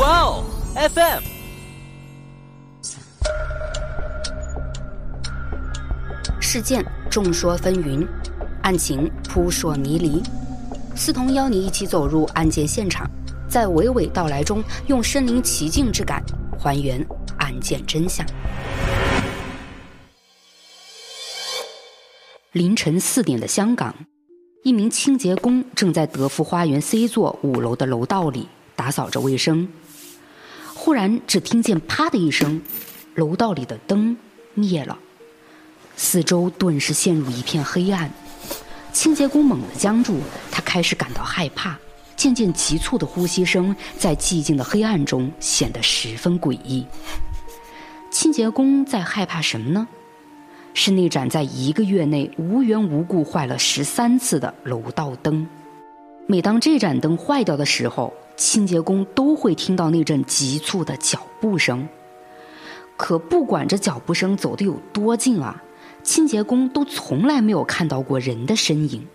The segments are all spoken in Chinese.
哇哦，FM。事件众说纷纭，案情扑朔迷离。思彤邀你一起走入案件现场，在娓娓道来中，用身临其境之感还原案件真相。凌晨四点的香港，一名清洁工正在德福花园 C 座五楼的楼道里打扫着卫生。忽然，只听见“啪”的一声，楼道里的灯灭了。四周顿时陷入一片黑暗，清洁工猛地僵住，他开始感到害怕，渐渐急促的呼吸声在寂静的黑暗中显得十分诡异。清洁工在害怕什么呢？是那盏在一个月内无缘无故坏了十三次的楼道灯。每当这盏灯坏掉的时候，清洁工都会听到那阵急促的脚步声。可不管这脚步声走得有多近啊！清洁工都从来没有看到过人的身影。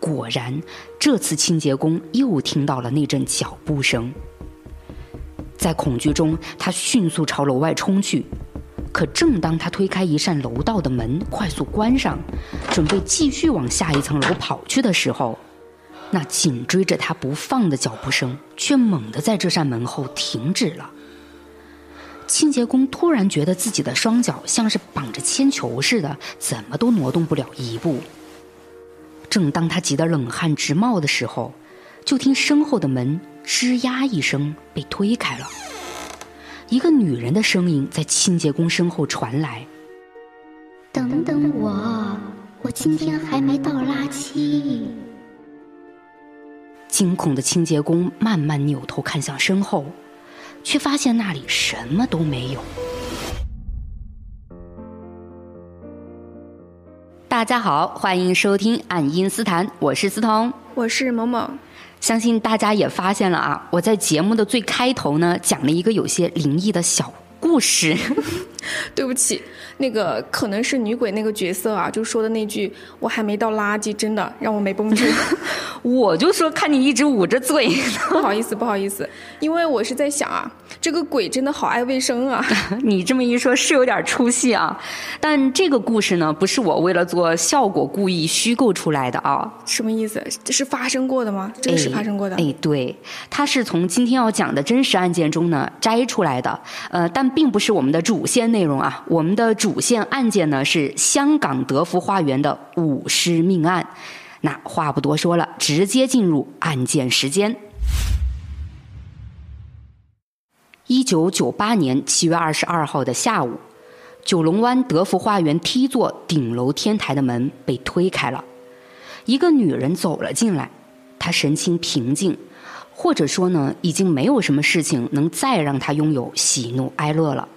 果然，这次清洁工又听到了那阵脚步声。在恐惧中，他迅速朝楼外冲去。可正当他推开一扇楼道的门，快速关上，准备继续往下一层楼跑去的时候，那紧追着他不放的脚步声却猛地在这扇门后停止了。清洁工突然觉得自己的双脚像是绑着铅球似的，怎么都挪动不了一步。正当他急得冷汗直冒的时候，就听身后的门吱呀一声被推开了，一个女人的声音在清洁工身后传来：“等等我，我今天还没倒垃圾。”惊恐的清洁工慢慢扭头看向身后。却发现那里什么都没有。大家好，欢迎收听《爱因斯坦》，我是思彤，我是某某。相信大家也发现了啊，我在节目的最开头呢，讲了一个有些灵异的小故事。对不起。那个可能是女鬼那个角色啊，就说的那句“我还没倒垃圾”，真的让我没绷住。我就说看你一直捂着嘴，不好意思，不好意思，因为我是在想啊，这个鬼真的好爱卫生啊。你这么一说，是有点出戏啊。但这个故事呢，不是我为了做效果故意虚构出来的啊。什么意思？这是发生过的吗？真的是发生过的？哎，对，它是从今天要讲的真实案件中呢摘出来的。呃，但并不是我们的主线内容啊，我们的主。线案件呢是香港德福花园的舞狮命案。那话不多说了，直接进入案件时间。一九九八年七月二十二号的下午，九龙湾德福花园 T 座顶楼天台的门被推开了，一个女人走了进来。她神情平静，或者说呢，已经没有什么事情能再让她拥有喜怒哀乐了。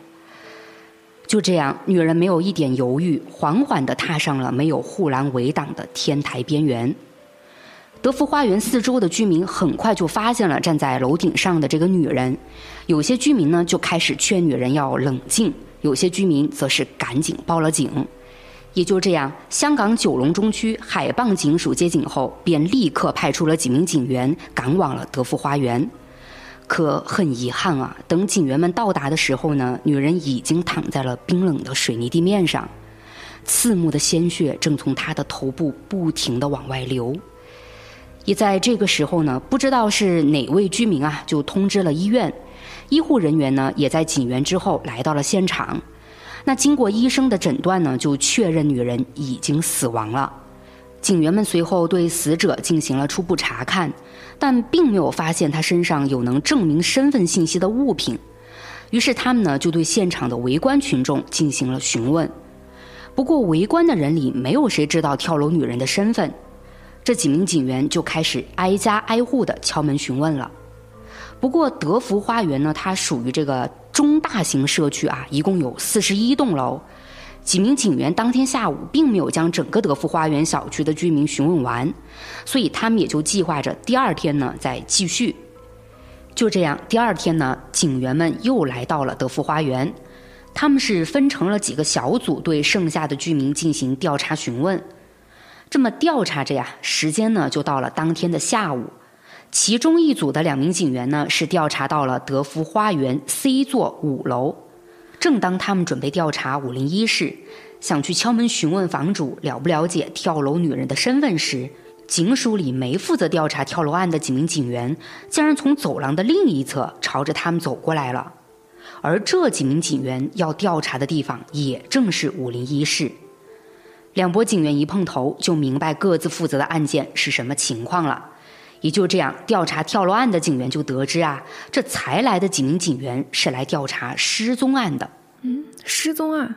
就这样，女人没有一点犹豫，缓缓地踏上了没有护栏围挡的天台边缘。德福花园四周的居民很快就发现了站在楼顶上的这个女人，有些居民呢就开始劝女人要冷静，有些居民则是赶紧报了警。也就这样，香港九龙中区海傍警署接警后，便立刻派出了几名警员赶往了德福花园。可很遗憾啊，等警员们到达的时候呢，女人已经躺在了冰冷的水泥地面上，刺目的鲜血正从她的头部不停的往外流。也在这个时候呢，不知道是哪位居民啊，就通知了医院，医护人员呢也在警员之后来到了现场。那经过医生的诊断呢，就确认女人已经死亡了。警员们随后对死者进行了初步查看。但并没有发现他身上有能证明身份信息的物品，于是他们呢就对现场的围观群众进行了询问。不过围观的人里没有谁知道跳楼女人的身份，这几名警员就开始挨家挨户的敲门询问了。不过德福花园呢，它属于这个中大型社区啊，一共有四十一栋楼。几名警员当天下午并没有将整个德福花园小区的居民询问完，所以他们也就计划着第二天呢再继续。就这样，第二天呢，警员们又来到了德福花园，他们是分成了几个小组，对剩下的居民进行调查询问。这么调查着呀，时间呢就到了当天的下午，其中一组的两名警员呢，是调查到了德福花园 C 座五楼。正当他们准备调查五零一室，想去敲门询问房主了不了解跳楼女人的身份时，警署里没负责调查跳楼案的几名警员，竟然从走廊的另一侧朝着他们走过来了。而这几名警员要调查的地方，也正是五零一室。两拨警员一碰头，就明白各自负责的案件是什么情况了。也就这样，调查跳楼案的警员就得知啊，这才来的几名警员是来调查失踪案的。嗯，失踪案，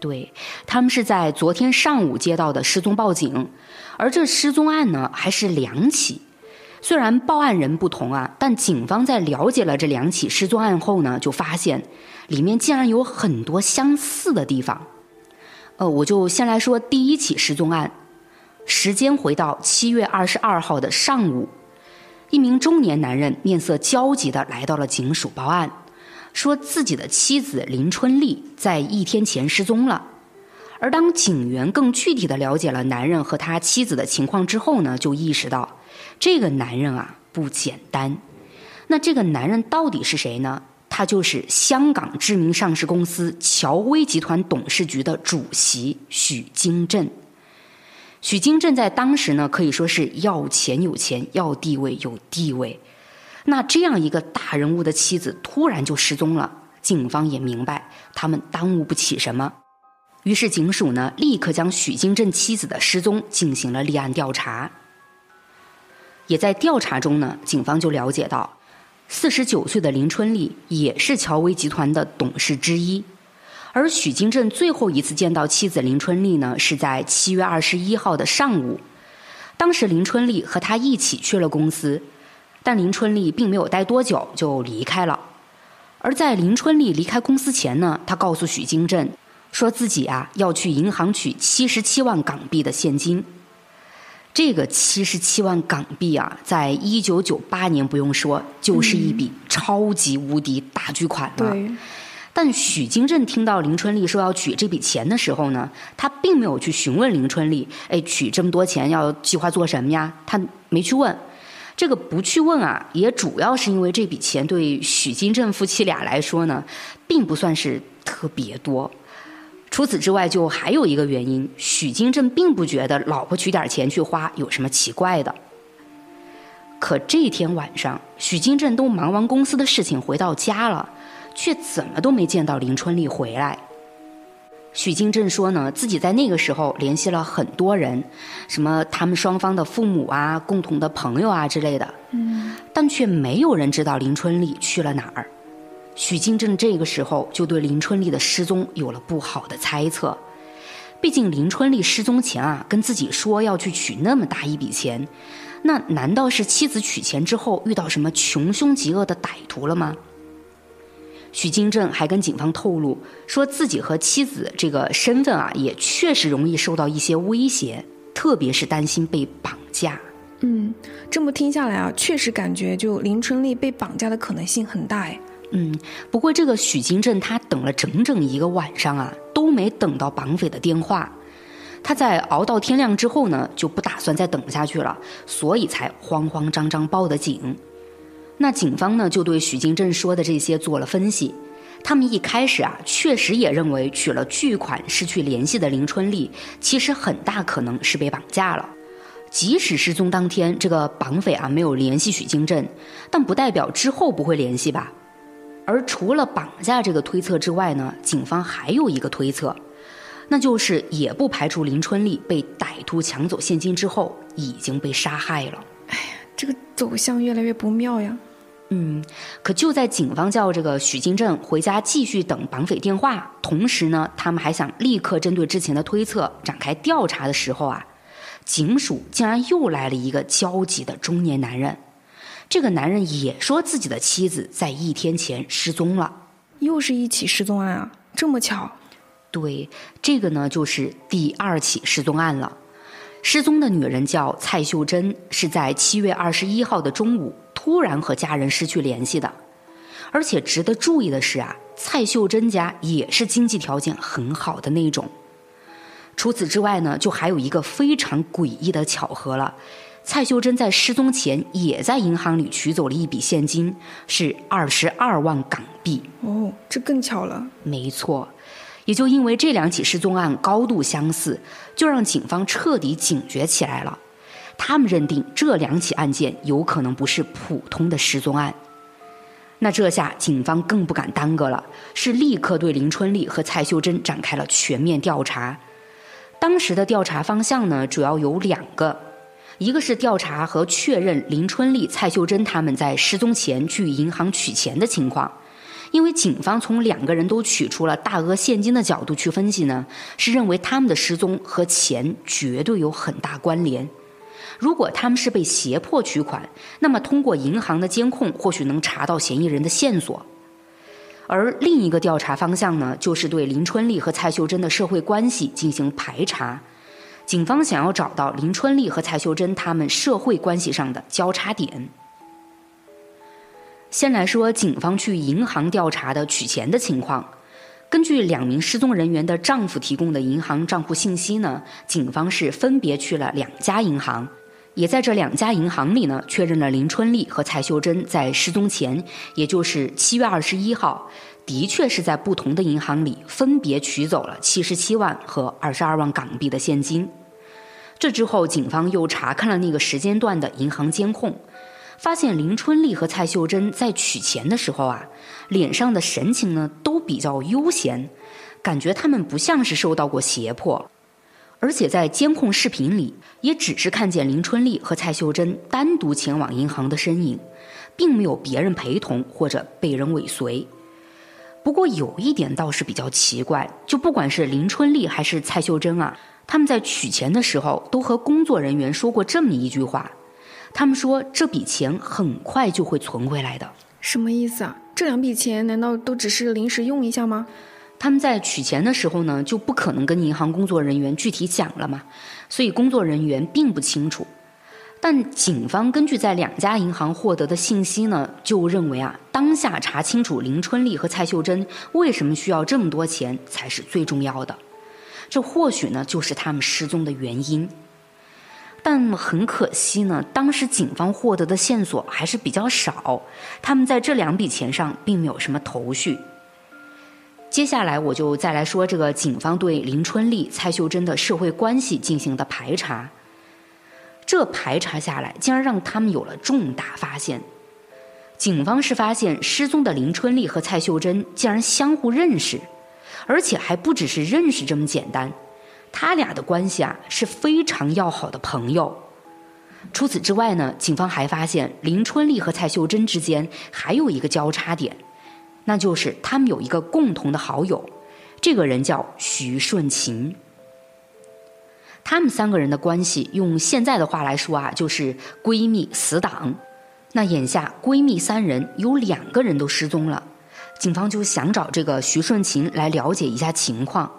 对他们是在昨天上午接到的失踪报警，而这失踪案呢还是两起。虽然报案人不同啊，但警方在了解了这两起失踪案后呢，就发现里面竟然有很多相似的地方。呃，我就先来说第一起失踪案，时间回到七月二十二号的上午。一名中年男人面色焦急地来到了警署报案，说自己的妻子林春丽在一天前失踪了。而当警员更具体地了解了男人和他妻子的情况之后呢，就意识到这个男人啊不简单。那这个男人到底是谁呢？他就是香港知名上市公司乔威集团董事局的主席许金镇。许金镇在当时呢，可以说是要钱有钱，要地位有地位。那这样一个大人物的妻子突然就失踪了，警方也明白他们耽误不起什么，于是警署呢立刻将许金镇妻子的失踪进行了立案调查。也在调查中呢，警方就了解到，四十九岁的林春丽也是乔威集团的董事之一。而许金镇最后一次见到妻子林春丽呢，是在七月二十一号的上午。当时林春丽和他一起去了公司，但林春丽并没有待多久就离开了。而在林春丽离开公司前呢，他告诉许金镇，说自己啊要去银行取七十七万港币的现金。这个七十七万港币啊，在一九九八年不用说，就是一笔超级无敌大巨款了。对。但许金镇听到林春丽说要取这笔钱的时候呢，他并没有去询问林春丽，哎，取这么多钱要计划做什么呀？他没去问。这个不去问啊，也主要是因为这笔钱对许金镇夫妻俩来说呢，并不算是特别多。除此之外，就还有一个原因，许金镇并不觉得老婆取点钱去花有什么奇怪的。可这天晚上，许金镇都忙完公司的事情回到家了。却怎么都没见到林春丽回来。许金正说呢，自己在那个时候联系了很多人，什么他们双方的父母啊、共同的朋友啊之类的，嗯，但却没有人知道林春丽去了哪儿。许金正这个时候就对林春丽的失踪有了不好的猜测，毕竟林春丽失踪前啊，跟自己说要去取那么大一笔钱，那难道是妻子取钱之后遇到什么穷凶极恶的歹徒了吗？许金正还跟警方透露，说自己和妻子这个身份啊，也确实容易受到一些威胁，特别是担心被绑架。嗯，这么听下来啊，确实感觉就林春丽被绑架的可能性很大哎。嗯，不过这个许金正他等了整整一个晚上啊，都没等到绑匪的电话。他在熬到天亮之后呢，就不打算再等下去了，所以才慌慌张张报的警。那警方呢，就对许金振说的这些做了分析。他们一开始啊，确实也认为取了巨款失去联系的林春丽，其实很大可能是被绑架了。即使失踪当天这个绑匪啊没有联系许金振，但不代表之后不会联系吧？而除了绑架这个推测之外呢，警方还有一个推测，那就是也不排除林春丽被歹徒抢走现金之后已经被杀害了。哎呀，这个走向越来越不妙呀！嗯，可就在警方叫这个许金镇回家继续等绑匪电话，同时呢，他们还想立刻针对之前的推测展开调查的时候啊，警署竟然又来了一个焦急的中年男人。这个男人也说自己的妻子在一天前失踪了，又是一起失踪案啊，这么巧？对，这个呢就是第二起失踪案了。失踪的女人叫蔡秀珍，是在七月二十一号的中午。突然和家人失去联系的，而且值得注意的是啊，蔡秀珍家也是经济条件很好的那种。除此之外呢，就还有一个非常诡异的巧合了，蔡秀珍在失踪前也在银行里取走了一笔现金，是二十二万港币。哦，这更巧了。没错，也就因为这两起失踪案高度相似，就让警方彻底警觉起来了。他们认定这两起案件有可能不是普通的失踪案。那这下警方更不敢耽搁了，是立刻对林春丽和蔡秀珍展开了全面调查。当时的调查方向呢，主要有两个，一个是调查和确认林春丽、蔡秀珍他们在失踪前去银行取钱的情况，因为警方从两个人都取出了大额现金的角度去分析呢，是认为他们的失踪和钱绝对有很大关联。如果他们是被胁迫取款，那么通过银行的监控，或许能查到嫌疑人的线索。而另一个调查方向呢，就是对林春丽和蔡秀珍的社会关系进行排查。警方想要找到林春丽和蔡秀珍他们社会关系上的交叉点。先来说警方去银行调查的取钱的情况。根据两名失踪人员的丈夫提供的银行账户信息呢，警方是分别去了两家银行。也在这两家银行里呢，确认了林春丽和蔡秀珍在失踪前，也就是七月二十一号，的确是在不同的银行里分别取走了七十七万和二十二万港币的现金。这之后，警方又查看了那个时间段的银行监控，发现林春丽和蔡秀珍在取钱的时候啊，脸上的神情呢都比较悠闲，感觉他们不像是受到过胁迫。而且在监控视频里，也只是看见林春丽和蔡秀珍单独前往银行的身影，并没有别人陪同或者被人尾随。不过有一点倒是比较奇怪，就不管是林春丽还是蔡秀珍啊，他们在取钱的时候都和工作人员说过这么一句话：他们说这笔钱很快就会存回来的。什么意思啊？这两笔钱难道都只是临时用一下吗？他们在取钱的时候呢，就不可能跟银行工作人员具体讲了嘛，所以工作人员并不清楚。但警方根据在两家银行获得的信息呢，就认为啊，当下查清楚林春丽和蔡秀珍为什么需要这么多钱才是最重要的。这或许呢，就是他们失踪的原因。但很可惜呢，当时警方获得的线索还是比较少，他们在这两笔钱上并没有什么头绪。接下来我就再来说这个警方对林春丽、蔡秀珍的社会关系进行的排查。这排查下来，竟然让他们有了重大发现。警方是发现失踪的林春丽和蔡秀珍竟然相互认识，而且还不只是认识这么简单，他俩的关系啊是非常要好的朋友。除此之外呢，警方还发现林春丽和蔡秀珍之间还有一个交叉点。那就是他们有一个共同的好友，这个人叫徐顺琴。他们三个人的关系，用现在的话来说啊，就是闺蜜死党。那眼下闺蜜三人有两个人都失踪了，警方就想找这个徐顺琴来了解一下情况。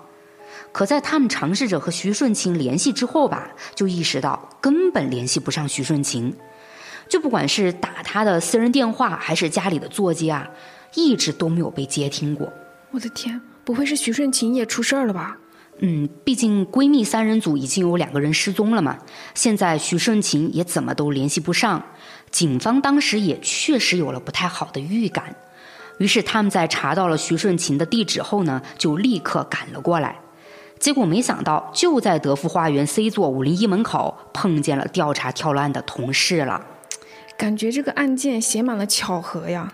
可在他们尝试着和徐顺琴联系之后吧，就意识到根本联系不上徐顺琴，就不管是打他的私人电话，还是家里的座机啊。一直都没有被接听过。我的天，不会是徐顺琴也出事儿了吧？嗯，毕竟闺蜜三人组已经有两个人失踪了嘛。现在徐顺琴也怎么都联系不上，警方当时也确实有了不太好的预感。于是他们在查到了徐顺琴的地址后呢，就立刻赶了过来。结果没想到，就在德福花园 C 座五零一门口碰见了调查跳楼案的同事了。感觉这个案件写满了巧合呀。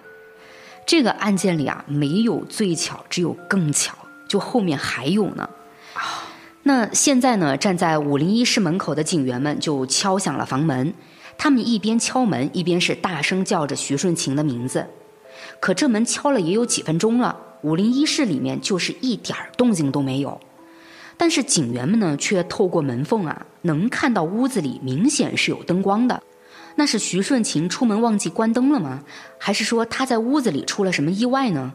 这个案件里啊，没有最巧，只有更巧。就后面还有呢。啊，那现在呢，站在五零一室门口的警员们就敲响了房门。他们一边敲门，一边是大声叫着徐顺琴的名字。可这门敲了也有几分钟了，五零一室里面就是一点动静都没有。但是警员们呢，却透过门缝啊，能看到屋子里明显是有灯光的。那是徐顺琴出门忘记关灯了吗？还是说他在屋子里出了什么意外呢？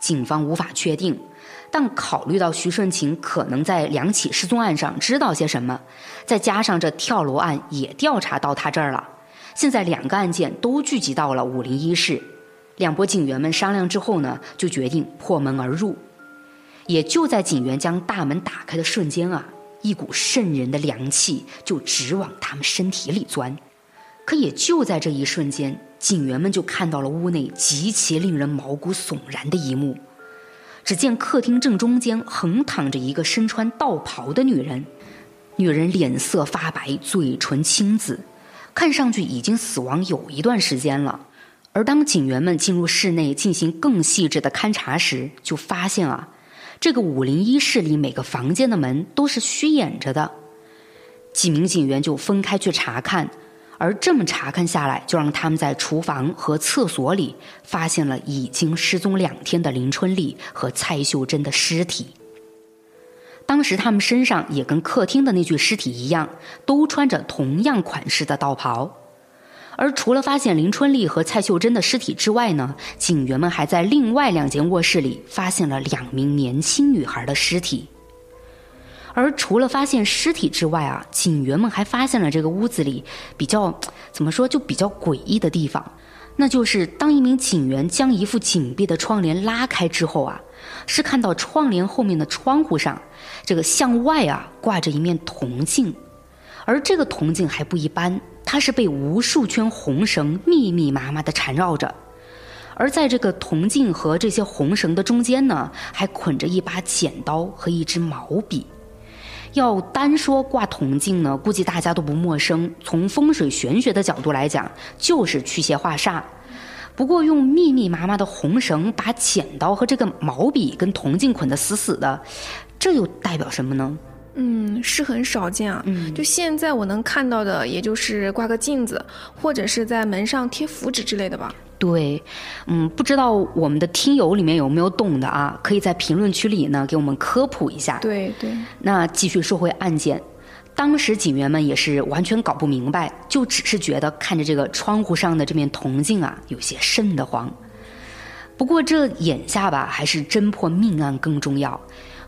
警方无法确定，但考虑到徐顺琴可能在两起失踪案上知道些什么，再加上这跳楼案也调查到他这儿了，现在两个案件都聚集到了五零一室，两拨警员们商量之后呢，就决定破门而入。也就在警员将大门打开的瞬间啊，一股渗人的凉气就直往他们身体里钻。可也就在这一瞬间，警员们就看到了屋内极其令人毛骨悚然的一幕。只见客厅正中间横躺着一个身穿道袍的女人，女人脸色发白，嘴唇青紫，看上去已经死亡有一段时间了。而当警员们进入室内进行更细致的勘查时，就发现啊，这个五零一室里每个房间的门都是虚掩着的。几名警员就分开去查看，而这么查看下来，就让他们在厨房和厕所里发现了已经失踪两天的林春丽和蔡秀珍的尸体。当时他们身上也跟客厅的那具尸体一样，都穿着同样款式的道袍。而除了发现林春丽和蔡秀珍的尸体之外呢，警员们还在另外两间卧室里发现了两名年轻女孩的尸体。而除了发现尸体之外啊，警员们还发现了这个屋子里比较怎么说就比较诡异的地方，那就是当一名警员将一副紧闭的窗帘拉开之后啊，是看到窗帘后面的窗户上，这个向外啊挂着一面铜镜，而这个铜镜还不一般。它是被无数圈红绳密密麻麻的缠绕着，而在这个铜镜和这些红绳的中间呢，还捆着一把剪刀和一支毛笔。要单说挂铜镜呢，估计大家都不陌生。从风水玄学的角度来讲，就是驱邪化煞。不过用密密麻麻的红绳把剪刀和这个毛笔跟铜镜捆得死死的，这又代表什么呢？嗯，是很少见啊。嗯，就现在我能看到的，也就是挂个镜子，或者是在门上贴符纸之类的吧。对，嗯，不知道我们的听友里面有没有懂的啊？可以在评论区里呢给我们科普一下。对对。那继续说回案件，当时警员们也是完全搞不明白，就只是觉得看着这个窗户上的这面铜镜啊，有些瘆得慌。不过这眼下吧，还是侦破命案更重要。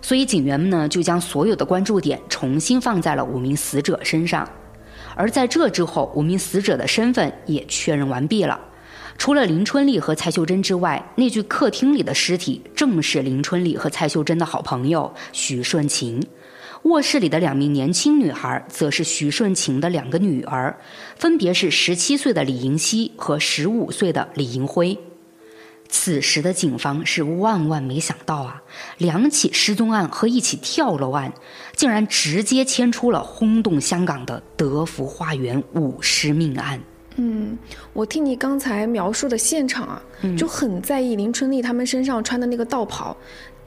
所以警员们呢，就将所有的关注点重新放在了五名死者身上，而在这之后，五名死者的身份也确认完毕了。除了林春丽和蔡秀珍之外，那具客厅里的尸体正是林春丽和蔡秀珍的好朋友徐顺琴。卧室里的两名年轻女孩，则是徐顺琴的两个女儿，分别是十七岁的李银熙和十五岁的李银辉。此时的警方是万万没想到啊，两起失踪案和一起跳楼案，竟然直接牵出了轰动香港的德福花园舞狮命案。嗯，我听你刚才描述的现场啊，就很在意林春丽他们身上穿的那个道袍，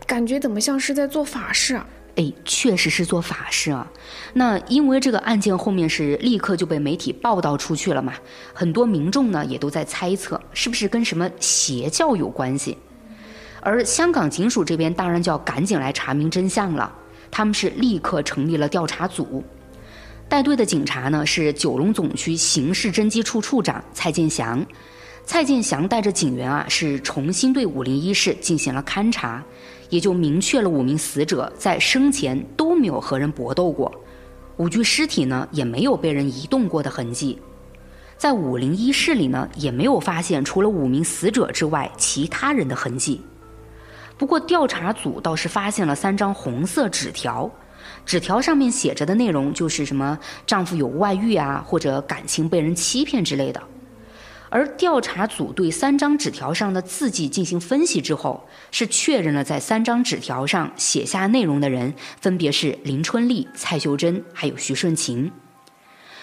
感觉怎么像是在做法事啊？哎，确实是做法事啊。那因为这个案件后面是立刻就被媒体报道出去了嘛，很多民众呢也都在猜测是不是跟什么邪教有关系。而香港警署这边当然就要赶紧来查明真相了，他们是立刻成立了调查组，带队的警察呢是九龙总区刑事侦缉处处长蔡建祥。蔡建祥带着警员啊是重新对五零一室进行了勘查。也就明确了五名死者在生前都没有和人搏斗过，五具尸体呢也没有被人移动过的痕迹，在五零一室里呢也没有发现除了五名死者之外其他人的痕迹。不过调查组倒是发现了三张红色纸条，纸条上面写着的内容就是什么丈夫有外遇啊，或者感情被人欺骗之类的。而调查组对三张纸条上的字迹进行分析之后，是确认了在三张纸条上写下内容的人分别是林春丽、蔡秀珍还有徐顺琴。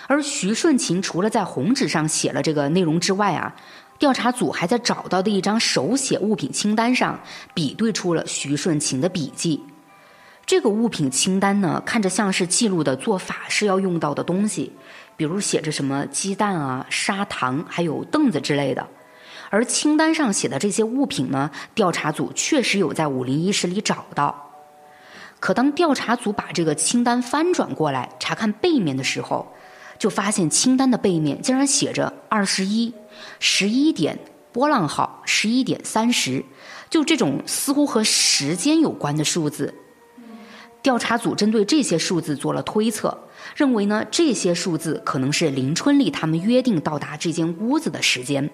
而徐顺琴除了在红纸上写了这个内容之外啊，调查组还在找到的一张手写物品清单上比对出了徐顺琴的笔迹。这个物品清单呢，看着像是记录的做法事要用到的东西。比如写着什么鸡蛋啊、砂糖，还有凳子之类的，而清单上写的这些物品呢，调查组确实有在五零一室里找到。可当调查组把这个清单翻转过来查看背面的时候，就发现清单的背面竟然写着二十一、十一点、波浪号、十一点三十，就这种似乎和时间有关的数字。调查组针对这些数字做了推测。认为呢，这些数字可能是林春丽他们约定到达这间屋子的时间。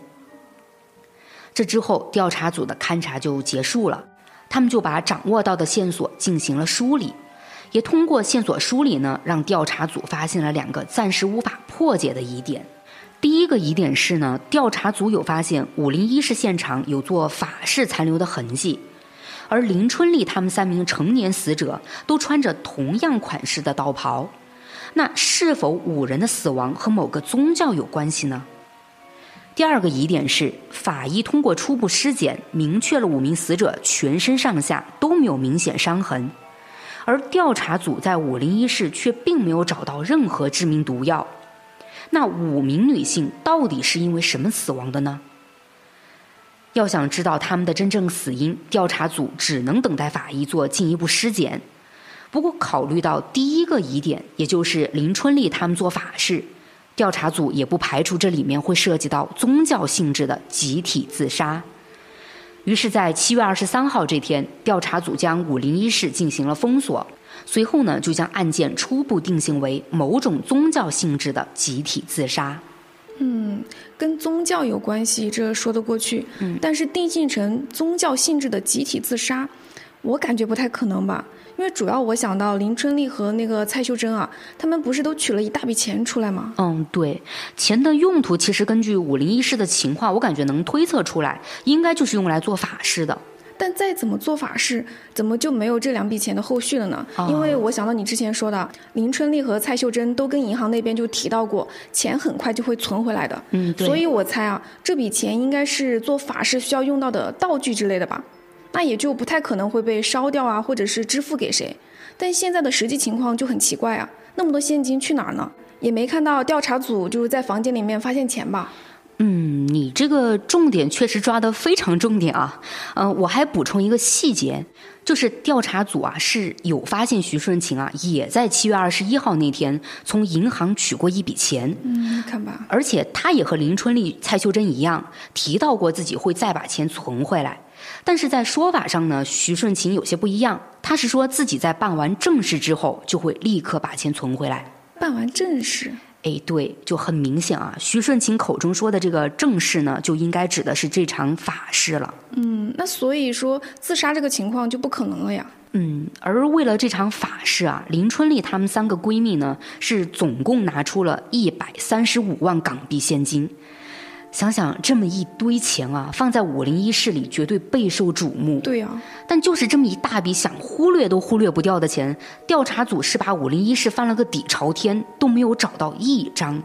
这之后，调查组的勘查就结束了，他们就把掌握到的线索进行了梳理，也通过线索梳理呢，让调查组发现了两个暂时无法破解的疑点。第一个疑点是呢，调查组有发现武林一室现场有做法式残留的痕迹，而林春丽他们三名成年死者都穿着同样款式的道袍，那是否五人的死亡和某个宗教有关系呢？第二个疑点是，法医通过初步尸检明确了五名死者全身上下都没有明显伤痕，而调查组在五零一室却并没有找到任何致命毒药。那五名女性到底是因为什么死亡的呢？要想知道他们的真正死因，调查组只能等待法医做进一步尸检。不过，考虑到第一个疑点，也就是林春丽他们做法事，调查组也不排除这里面会涉及到宗教性质的集体自杀。于是，在七月二十三号这天，调查组将五零一室进行了封锁。随后呢，就将案件初步定性为某种宗教性质的集体自杀。嗯，跟宗教有关系，这说得过去。嗯，但是定性成宗教性质的集体自杀，我感觉不太可能吧？因为主要我想到林春丽和那个蔡秀珍啊，他们不是都取了一大笔钱出来吗？嗯，对，钱的用途其实根据武林一师的情况，我感觉能推测出来，应该就是用来做法事的。但再怎么做法事，怎么就没有这两笔钱的后续了呢？因为我想到你之前说的，林春丽和蔡秀珍都跟银行那边就提到过，钱很快就会存回来的。嗯，对。所以我猜啊，这笔钱应该是做法事需要用到的道具之类的吧？那也就不太可能会被烧掉啊，或者是支付给谁。但现在的实际情况就很奇怪啊，那么多现金去哪儿呢？也没看到调查组就是在房间里面发现钱吧？嗯，你这个重点确实抓得非常重点啊。嗯，我还补充一个细节，就是调查组啊是有发现徐顺琴啊也在七月二十一号那天从银行取过一笔钱。嗯，看吧。而且他也和林春丽、蔡秀珍一样提到过自己会再把钱存回来，但是在说法上呢，徐顺琴有些不一样。他是说自己在办完正事之后就会立刻把钱存回来。办完正事。哎，对，就很明显啊。徐顺琴口中说的这个正事呢，就应该指的是这场法事了。嗯，那所以说自杀这个情况就不可能了呀。嗯，而为了这场法事啊，林春丽她们三个闺蜜呢，是总共拿出了一百三十五万港币现金。想想这么一堆钱啊，放在五零一室里绝对备受瞩目。对呀，但就是这么一大笔想忽略都忽略不掉的钱，调查组是把五零一室翻了个底朝天，都没有找到一张。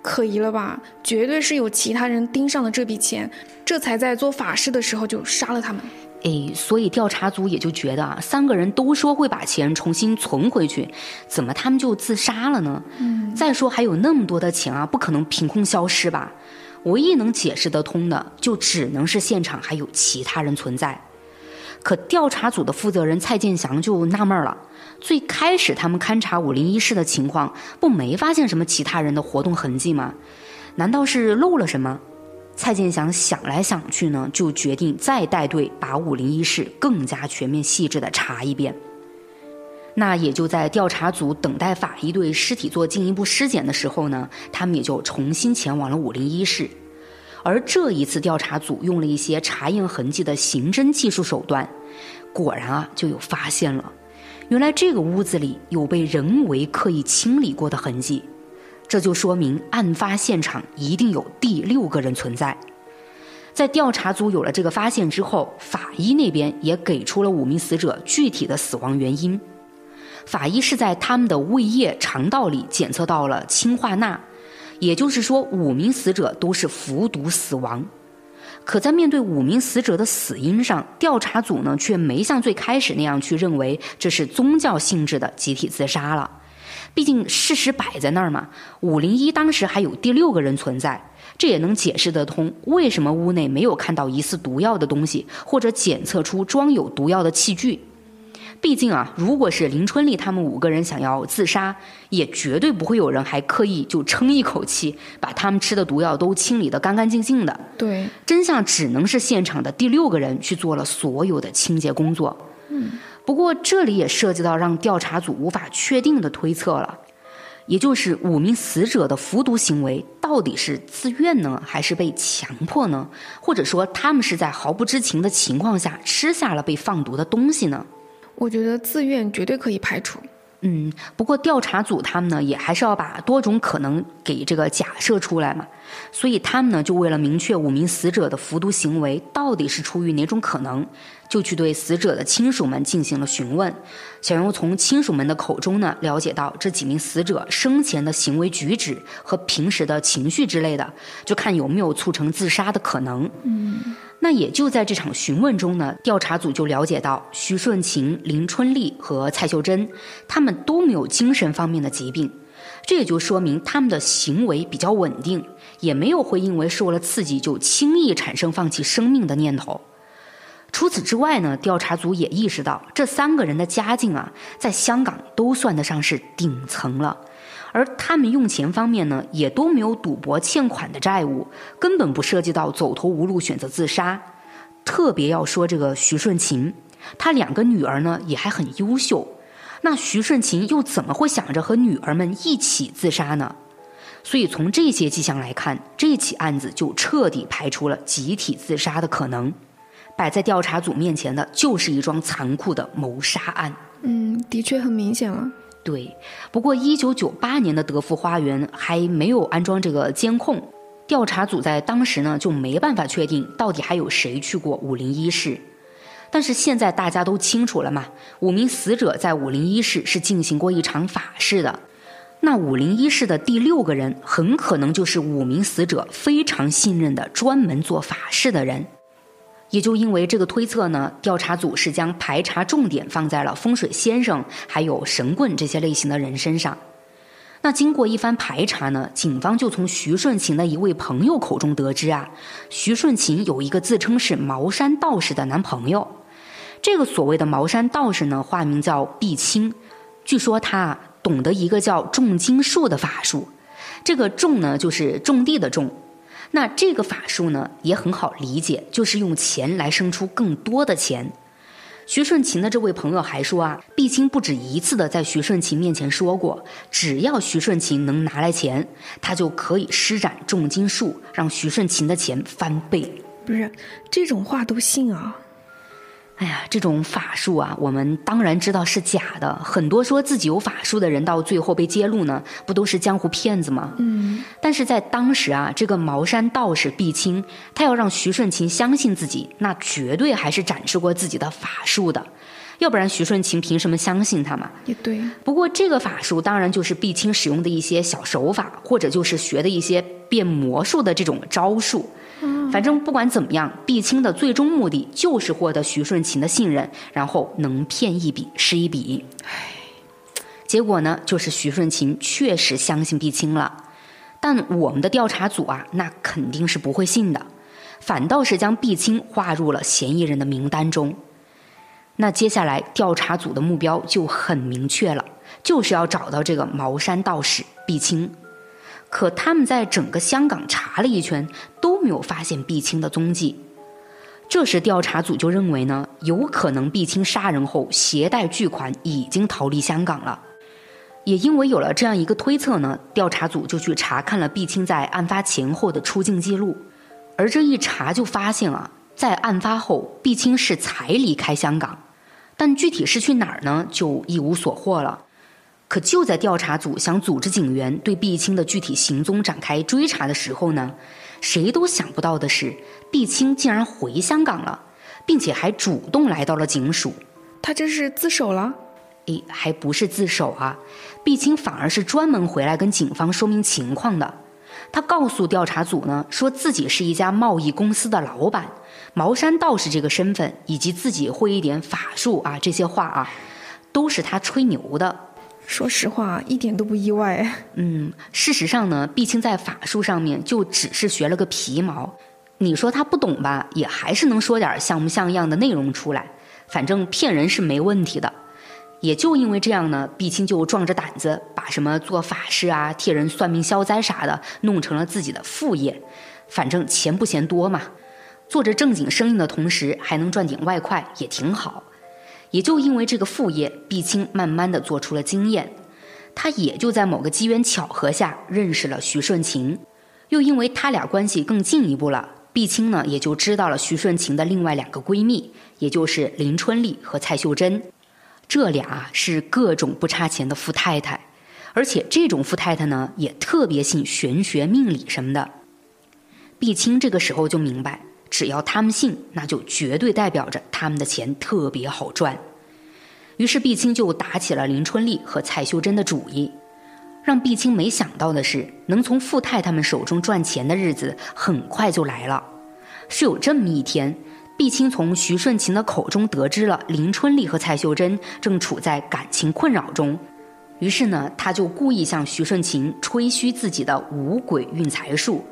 可疑了吧？绝对是有其他人盯上了这笔钱，这才在做法事的时候就杀了他们。哎，所以调查组也就觉得啊，三个人都说会把钱重新存回去，怎么他们就自杀了呢？嗯，再说还有那么多的钱啊，不可能凭空消失吧？唯一能解释得通的，就只能是现场还有其他人存在。可调查组的负责人蔡建祥就纳闷了：最开始他们勘察武林一室的情况，不没发现什么其他人的活动痕迹吗？难道是漏了什么？蔡建祥想来想去呢，就决定再带队把武林一室更加全面细致的查一遍。那也就在调查组等待法医对尸体做进一步尸检的时候呢，他们也就重新前往了五零一室。而这一次调查组用了一些查验痕迹的刑侦技术手段，果然啊就有发现了，原来这个屋子里有被人为刻意清理过的痕迹，这就说明案发现场一定有第六个人存在。在调查组有了这个发现之后，法医那边也给出了五名死者具体的死亡原因。法医是在他们的胃液、肠道里检测到了氰化钠，也就是说，五名死者都是服毒死亡。可在面对五名死者的死因上，调查组呢却没像最开始那样去认为这是宗教性质的集体自杀了。毕竟事实摆在那儿嘛，五零一当时还有第六个人存在，这也能解释得通为什么屋内没有看到疑似毒药的东西，或者检测出装有毒药的器具。毕竟啊，如果是林春丽他们五个人想要自杀，也绝对不会有人还刻意就撑一口气，把他们吃的毒药都清理得干干净净的。对，真相只能是现场的第六个人去做了所有的清洁工作。嗯，不过这里也涉及到让调查组无法确定的推测了，也就是五名死者的服毒行为到底是自愿呢，还是被强迫呢？或者说他们是在毫不知情的情况下吃下了被放毒的东西呢？我觉得自愿绝对可以排除。嗯，不过调查组他们呢，也还是要把多种可能给这个假设出来嘛。所以他们呢，就为了明确五名死者的服毒行为到底是出于哪种可能，就去对死者的亲属们进行了询问，想要从亲属们的口中呢，了解到这几名死者生前的行为举止和平时的情绪之类的，就看有没有促成自杀的可能。嗯。那也就在这场询问中呢，调查组就了解到，徐顺琴、林春丽和蔡秀珍，他们都没有精神方面的疾病，这也就说明他们的行为比较稳定，也没有会因为受了刺激就轻易产生放弃生命的念头。除此之外呢，调查组也意识到，这三个人的家境啊，在香港都算得上是顶层了。而他们用钱方面呢，也都没有赌博欠款的债务，根本不涉及到走投无路选择自杀。特别要说这个徐顺琴，他两个女儿呢也还很优秀，那徐顺琴又怎么会想着和女儿们一起自杀呢？所以从这些迹象来看，这起案子就彻底排除了集体自杀的可能。摆在调查组面前的就是一桩残酷的谋杀案。嗯，的确很明显了。对，不过一九九八年的德福花园还没有安装这个监控，调查组在当时呢就没办法确定到底还有谁去过五零一室。但是现在大家都清楚了嘛，五名死者在五零一室是进行过一场法事的，那五零一室的第六个人很可能就是五名死者非常信任的专门做法事的人。也就因为这个推测呢，调查组是将排查重点放在了风水先生还有神棍这些类型的人身上。那经过一番排查呢，警方就从徐顺琴的一位朋友口中得知啊，徐顺琴有一个自称是茅山道士的男朋友。这个所谓的茅山道士呢，化名叫毕清，据说他懂得一个叫种金术的法术。这个种呢，就是种地的种。那这个法术呢也很好理解，就是用钱来生出更多的钱。徐顺琴的这位朋友还说啊，毕青不止一次的在徐顺琴面前说过，只要徐顺琴能拿来钱，他就可以施展重金术，让徐顺琴的钱翻倍。不是这种话都信啊？哎呀，这种法术啊，我们当然知道是假的。很多说自己有法术的人，到最后被揭露呢，不都是江湖骗子吗？嗯。但是在当时啊，这个茅山道士毕青，他要让徐顺琴相信自己，那绝对还是展示过自己的法术的，要不然徐顺琴凭什么相信他嘛？也对。不过这个法术当然就是毕青使用的一些小手法，或者就是学的一些变魔术的这种招数。反正不管怎么样，毕青的最终目的就是获得徐顺琴的信任，然后能骗一笔是一笔。唉，结果呢，就是徐顺琴确实相信毕青了，但我们的调查组啊，那肯定是不会信的，反倒是将毕青划入了嫌疑人的名单中。那接下来调查组的目标就很明确了，就是要找到这个茅山道士毕青。可他们在整个香港查了一圈，都没有发现毕青的踪迹。这时调查组就认为呢，有可能毕青杀人后携带巨款已经逃离香港了。也因为有了这样一个推测呢，调查组就去查看了毕青在案发前后的出境记录。而这一查就发现啊，在案发后毕青是才离开香港，但具体是去哪儿呢，就一无所获了。可就在调查组想组织警员对毕青的具体行踪展开追查的时候呢，谁都想不到的是，毕青竟然回香港了，并且还主动来到了警署。他这是自首了？诶，还不是自首啊！毕青反而是专门回来跟警方说明情况的。他告诉调查组呢，说自己是一家贸易公司的老板，茅山道士这个身份以及自己会一点法术啊，这些话啊，都是他吹牛的。说实话，一点都不意外。嗯，事实上呢，毕青在法术上面就只是学了个皮毛。你说他不懂吧，也还是能说点像不像样的内容出来。反正骗人是没问题的。也就因为这样呢，毕青就壮着胆子把什么做法事啊、替人算命消灾啥的弄成了自己的副业。反正钱不嫌多嘛，做着正经生意的同时还能赚点外快，也挺好。也就因为这个副业，毕青慢慢的做出了经验，他也就在某个机缘巧合下认识了徐顺琴，又因为他俩关系更进一步了，毕青呢也就知道了徐顺琴的另外两个闺蜜，也就是林春丽和蔡秀珍。这俩是各种不差钱的富太太，而且这种富太太呢，也特别信玄学、命理什么的。碧清这个时候就明白，只要他们信，那就绝对代表着他们的钱特别好赚。于是碧清就打起了林春丽和蔡秀珍的主意。让碧清没想到的是，能从富太太们手中赚钱的日子很快就来了。是有这么一天。碧清从徐顺琴的口中得知了林春丽和蔡秀珍正处在感情困扰中，于是呢，他就故意向徐顺琴吹嘘自己的五鬼运财术，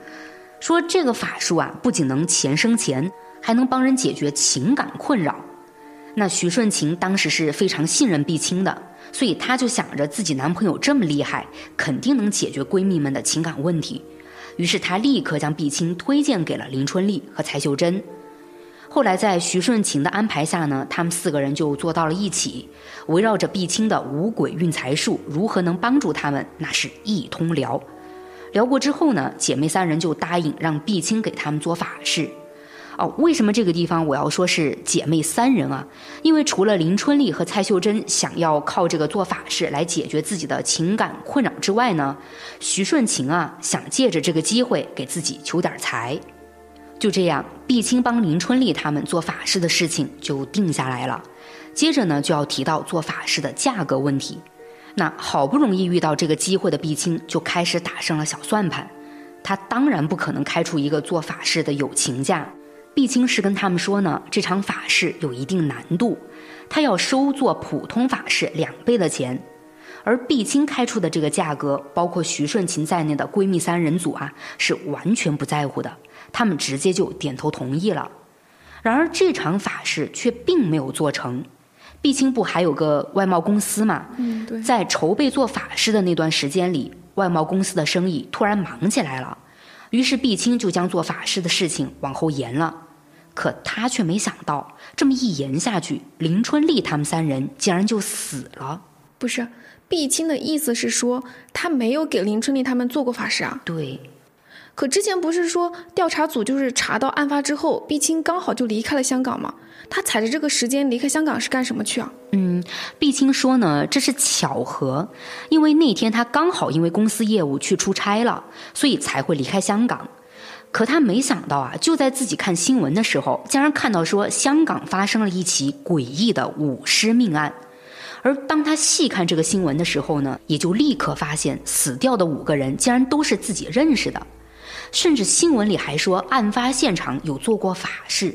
说这个法术啊，不仅能钱生钱，还能帮人解决情感困扰。那徐顺琴当时是非常信任碧青的，所以她就想着自己男朋友这么厉害，肯定能解决闺蜜们的情感问题，于是她立刻将碧青推荐给了林春丽和蔡秀珍。后来在徐顺琴的安排下呢，他们四个人就坐到了一起，围绕着碧青的五鬼运财术如何能帮助他们，那是一通聊。聊过之后呢，姐妹三人就答应让碧清给他们做法事。哦，为什么这个地方我要说是姐妹三人啊？因为除了林春丽和蔡秀珍想要靠这个做法事来解决自己的情感困扰之外呢，徐顺琴啊想借着这个机会给自己求点财。就这样，碧清帮林春丽他们做法事的事情就定下来了。接着呢，就要提到做法事的价格问题。那好不容易遇到这个机会的碧青，就开始打上了小算盘。他当然不可能开出一个做法事的友情价。碧青是跟他们说呢，这场法事有一定难度，他要收做普通法事两倍的钱。而碧青开出的这个价格，包括徐顺琴在内的闺蜜三人组啊，是完全不在乎的。他们直接就点头同意了，然而这场法事却并没有做成。碧青不还有个外贸公司嘛？嗯，对。在筹备做法事的那段时间里，外贸公司的生意突然忙起来了，于是毕青就将做法事的事情往后延了。可他却没想到，这么一延下去，林春丽他们三人竟然就死了。不是，毕青的意思是说，他没有给林春丽他们做过法事啊？对。可之前不是说调查组就是查到案发之后，毕青刚好就离开了香港吗？他踩着这个时间离开香港是干什么去啊？嗯，毕青说呢，这是巧合，因为那天他刚好因为公司业务去出差了，所以才会离开香港。可他没想到啊，就在自己看新闻的时候，竟然看到说香港发生了一起诡异的舞狮命案。而当他细看这个新闻的时候呢，也就立刻发现死掉的五个人竟然都是自己认识的。甚至新闻里还说，案发现场有做过法事，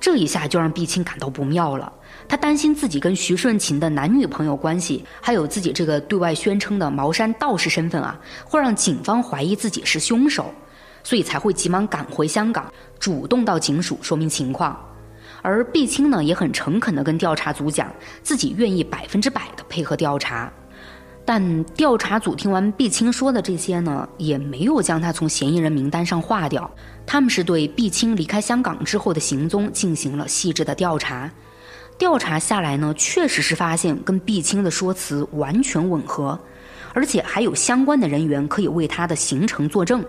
这一下就让碧清感到不妙了。他担心自己跟徐顺琴的男女朋友关系，还有自己这个对外宣称的茅山道士身份啊，会让警方怀疑自己是凶手，所以才会急忙赶回香港，主动到警署说明情况。而碧清呢，也很诚恳地跟调查组讲，自己愿意百分之百的配合调查。但调查组听完毕青说的这些呢，也没有将他从嫌疑人名单上划掉。他们是对毕青离开香港之后的行踪进行了细致的调查。调查下来呢，确实是发现跟毕青的说辞完全吻合，而且还有相关的人员可以为他的行程作证。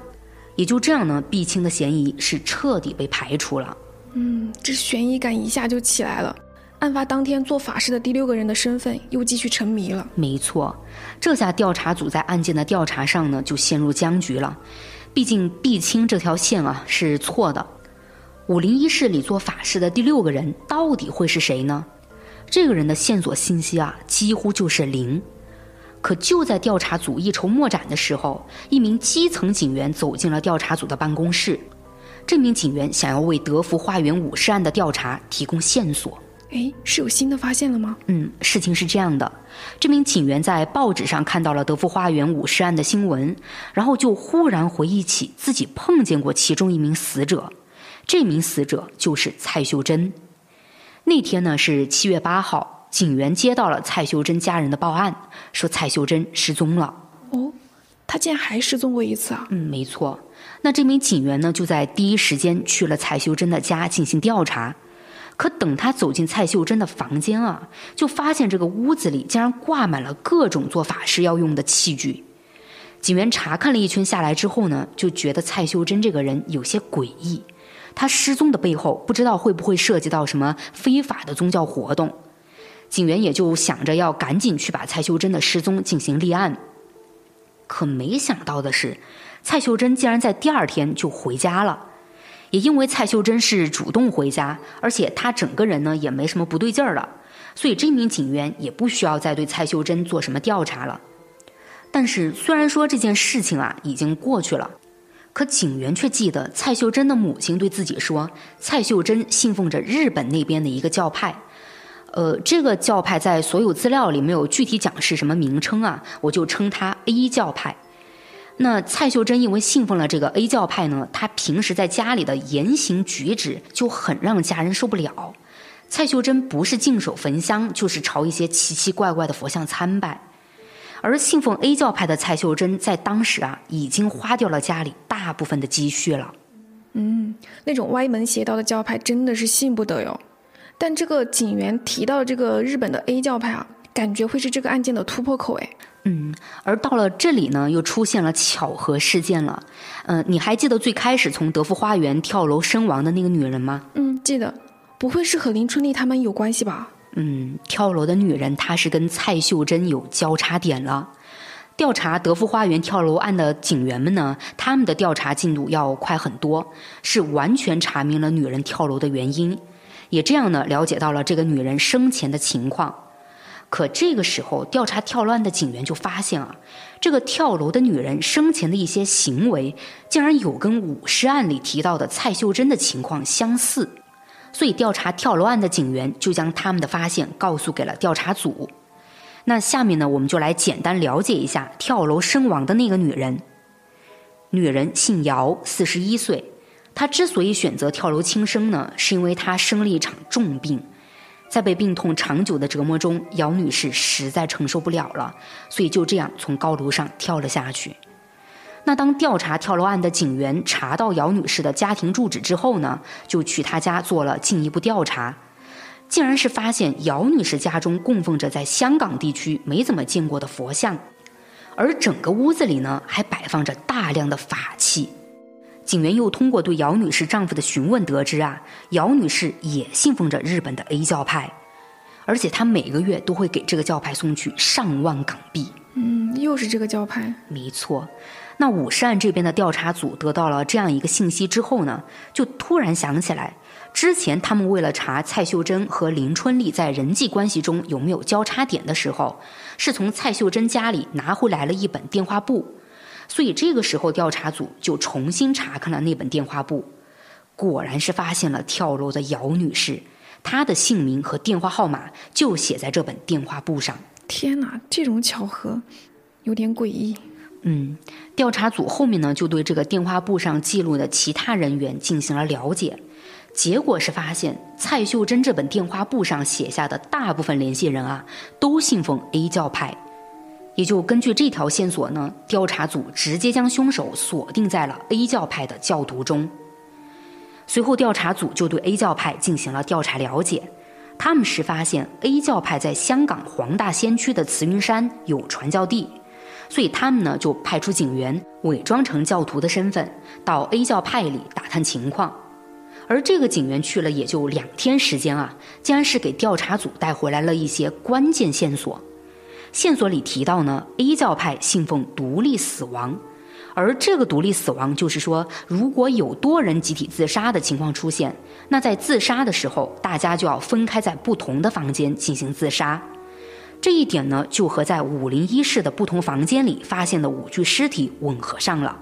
也就这样呢，毕青的嫌疑是彻底被排除了。嗯，这悬疑感一下就起来了。案发当天做法事的第六个人的身份又继续沉迷了。没错，这下调查组在案件的调查上呢就陷入僵局了。毕竟毕青这条线啊是错的。武林一室里做法事的第六个人到底会是谁呢？这个人的线索信息啊几乎就是零。可就在调查组一筹莫展的时候，一名基层警员走进了调查组的办公室。这名警员想要为德福花园武士案的调查提供线索。哎，是有新的发现了吗？嗯，事情是这样的，这名警员在报纸上看到了德福花园五尸案的新闻，然后就忽然回忆起自己碰见过其中一名死者，这名死者就是蔡秀珍。那天呢是七月八号，警员接到了蔡秀珍家人的报案，说蔡秀珍失踪了。哦，他竟然还失踪过一次啊？嗯，没错。那这名警员呢就在第一时间去了蔡秀珍的家进行调查。可等他走进蔡秀珍的房间啊，就发现这个屋子里竟然挂满了各种做法事要用的器具。警员查看了一圈下来之后呢，就觉得蔡秀珍这个人有些诡异。他失踪的背后，不知道会不会涉及到什么非法的宗教活动。警员也就想着要赶紧去把蔡秀珍的失踪进行立案。可没想到的是，蔡秀珍竟然在第二天就回家了。也因为蔡秀珍是主动回家，而且她整个人呢也没什么不对劲儿了，所以这名警员也不需要再对蔡秀珍做什么调查了。但是虽然说这件事情啊已经过去了，可警员却记得蔡秀珍的母亲对自己说，蔡秀珍信奉着日本那边的一个教派。呃，这个教派在所有资料里没有具体讲是什么名称啊，我就称它 A 教派。那蔡秀珍因为信奉了这个 A 教派呢，她平时在家里的言行举止就很让家人受不了。蔡秀珍不是净手焚香，就是朝一些奇奇怪怪的佛像参拜。而信奉 A 教派的蔡秀珍在当时啊，已经花掉了家里大部分的积蓄了。嗯，那种歪门邪道的教派真的是信不得哟。但这个警员提到这个日本的 A 教派啊，感觉会是这个案件的突破口哎。嗯，而到了这里呢，又出现了巧合事件了。嗯，你还记得最开始从德福花园跳楼身亡的那个女人吗？嗯，记得。不会是和林春丽他们有关系吧？嗯，跳楼的女人她是跟蔡秀珍有交叉点了。调查德福花园跳楼案的警员们呢，他们的调查进度要快很多，是完全查明了女人跳楼的原因。也这样呢，了解到了这个女人生前的情况。可这个时候，调查跳楼案的警员就发现啊，这个跳楼的女人生前的一些行为，竟然有跟武尸案里提到的蔡秀珍的情况相似。所以，调查跳楼案的警员就将他们的发现告诉给了调查组。那下面呢，我们就来简单了解一下跳楼身亡的那个女人。女人姓姚，四十一岁。她之所以选择跳楼轻生呢，是因为她生了一场重病，在被病痛长久的折磨中，姚女士实在承受不了了，所以就这样从高楼上跳了下去。那当调查跳楼案的警员查到姚女士的家庭住址之后呢，就去她家做了进一步调查，竟然是发现姚女士家中供奉着在香港地区没怎么见过的佛像，而整个屋子里呢还摆放着大量的法器。警员又通过对姚女士丈夫的询问得知啊，姚女士也信奉着日本的 A 教派，而且她每个月都会给这个教派送去上万港币。嗯，又是这个教派。没错。那武善这边的调查组得到了这样一个信息之后呢，就突然想起来，之前他们为了查蔡秀珍和林春丽在人际关系中有没有交叉点的时候，是从蔡秀珍家里拿回来了一本电话簿。所以这个时候，调查组就重新查看了那本电话簿，果然是发现了跳楼的姚女士，她的姓名和电话号码就写在这本电话簿上。天哪，这种巧合有点诡异。嗯，调查组后面呢就对这个电话簿上记录的其他人员进行了了解，结果是发现蔡秀珍这本电话簿上写下的大部分联系人啊，都信奉 A 教派。也就根据这条线索呢，调查组直接将凶手锁定在了 A 教派的教徒中。随后，调查组就对 A 教派进行了调查了解。他们是发现 A 教派在香港黄大仙区的慈云山有传教地，所以他们呢就派出警员伪装成教徒的身份，到 A 教派里打探情况。而这个警员去了也就两天时间啊，竟然是给调查组带回来了一些关键线索。线索里提到呢，A 教派信奉独立死亡，而这个独立死亡就是说，如果有多人集体自杀的情况出现，那在自杀的时候，大家就要分开在不同的房间进行自杀。这一点呢，就和在五零一室的不同房间里发现的五具尸体吻合上了。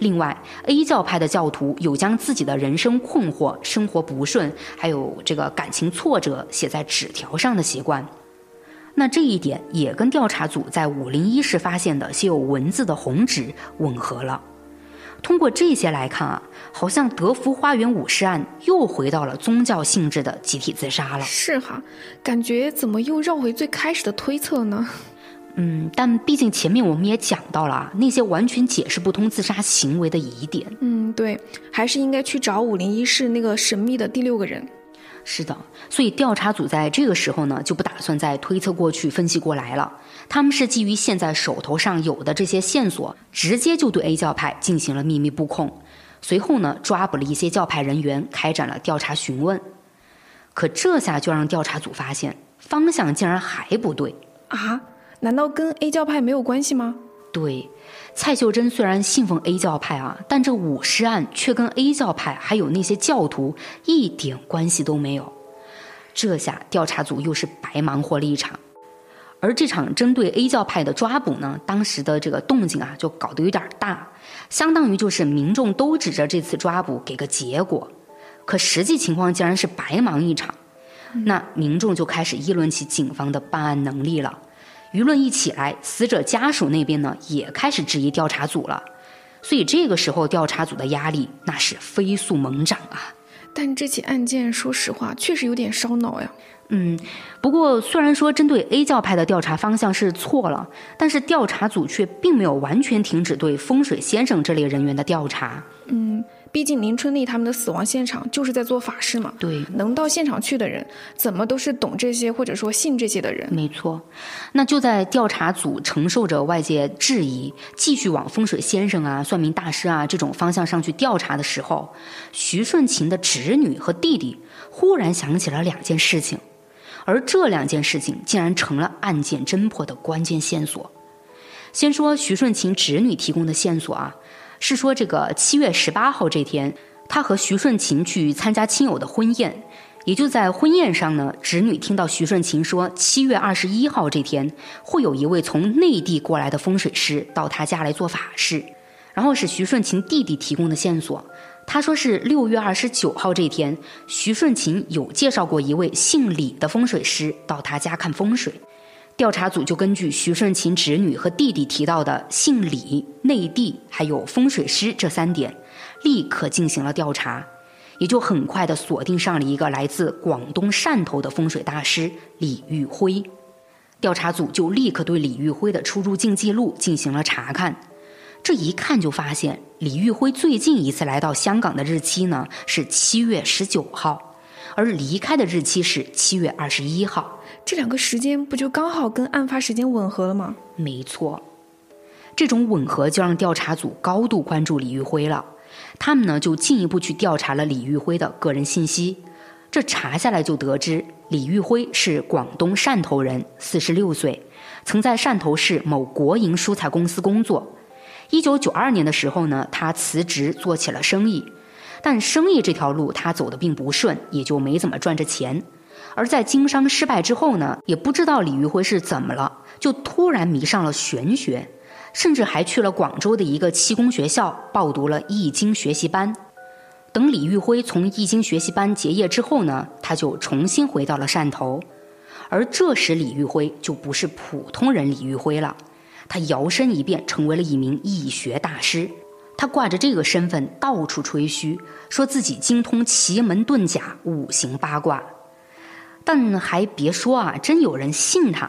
另外，A 教派的教徒有将自己的人生困惑、生活不顺，还有这个感情挫折写在纸条上的习惯。那这一点也跟调查组在五零一室发现的写有文字的红纸吻合了。通过这些来看啊，好像德福花园武尸案又回到了宗教性质的集体自杀了。是哈，感觉怎么又绕回最开始的推测呢？嗯，但毕竟前面我们也讲到了啊那些完全解释不通自杀行为的疑点。嗯，对，还是应该去找五零一室那个神秘的第六个人。是的，所以调查组在这个时候呢，就不打算再推测过去、分析过来了。他们是基于现在手头上有的这些线索，直接就对 A 教派进行了秘密布控。随后呢，抓捕了一些教派人员，开展了调查询问。可这下就让调查组发现，方向竟然还不对啊？难道跟 A 教派没有关系吗？对，蔡秀珍虽然信奉 A 教派啊，但这五尸案却跟 A 教派还有那些教徒一点关系都没有。这下调查组又是白忙活了一场。而这场针对 A 教派的抓捕呢，当时的这个动静啊，就搞得有点大，相当于就是民众都指着这次抓捕给个结果，可实际情况竟然是白忙一场，那民众就开始议论起警方的办案能力了，舆论一起来，死者家属那边呢也开始质疑调查组了，所以这个时候调查组的压力那是飞速猛涨啊。但这起案件，说实话，确实有点烧脑呀。嗯，不过虽然说针对 A 教派的调查方向是错了，但是调查组却并没有完全停止对风水先生这类人员的调查。嗯。毕竟林春丽他们的死亡现场就是在做法事嘛，对，能到现场去的人，怎么都是懂这些或者说信这些的人。没错，那就在调查组承受着外界质疑，继续往风水先生啊、算命大师啊这种方向上去调查的时候，徐顺琴的侄女和弟弟忽然想起了两件事情，而这两件事情竟然成了案件侦破的关键线索。先说徐顺琴侄女提供的线索啊。是说，这个七月十八号这天，他和徐顺琴去参加亲友的婚宴，也就在婚宴上呢，侄女听到徐顺琴说，七月二十一号这天会有一位从内地过来的风水师到他家来做法事，然后是徐顺琴弟弟提供的线索，他说是六月二十九号这天，徐顺琴有介绍过一位姓李的风水师到他家看风水。调查组就根据徐顺琴侄女和弟弟提到的姓李、内地还有风水师这三点，立刻进行了调查，也就很快的锁定上了一个来自广东汕头的风水大师李玉辉。调查组就立刻对李玉辉的出入境记录进行了查看，这一看就发现李玉辉最近一次来到香港的日期呢是七月十九号，而离开的日期是七月二十一号。这两个时间不就刚好跟案发时间吻合了吗？没错，这种吻合就让调查组高度关注李玉辉了。他们呢就进一步去调查了李玉辉的个人信息。这查下来就得知，李玉辉是广东汕头人，四十六岁，曾在汕头市某国营蔬菜公司工作。一九九二年的时候呢，他辞职做起了生意，但生意这条路他走的并不顺，也就没怎么赚着钱。而在经商失败之后呢，也不知道李玉辉是怎么了，就突然迷上了玄学，甚至还去了广州的一个气功学校报读了易经学习班。等李玉辉从易经学习班结业之后呢，他就重新回到了汕头。而这时李玉辉就不是普通人李玉辉了，他摇身一变成为了一名易学大师。他挂着这个身份到处吹嘘，说自己精通奇门遁甲、五行八卦。但还别说啊，真有人信他。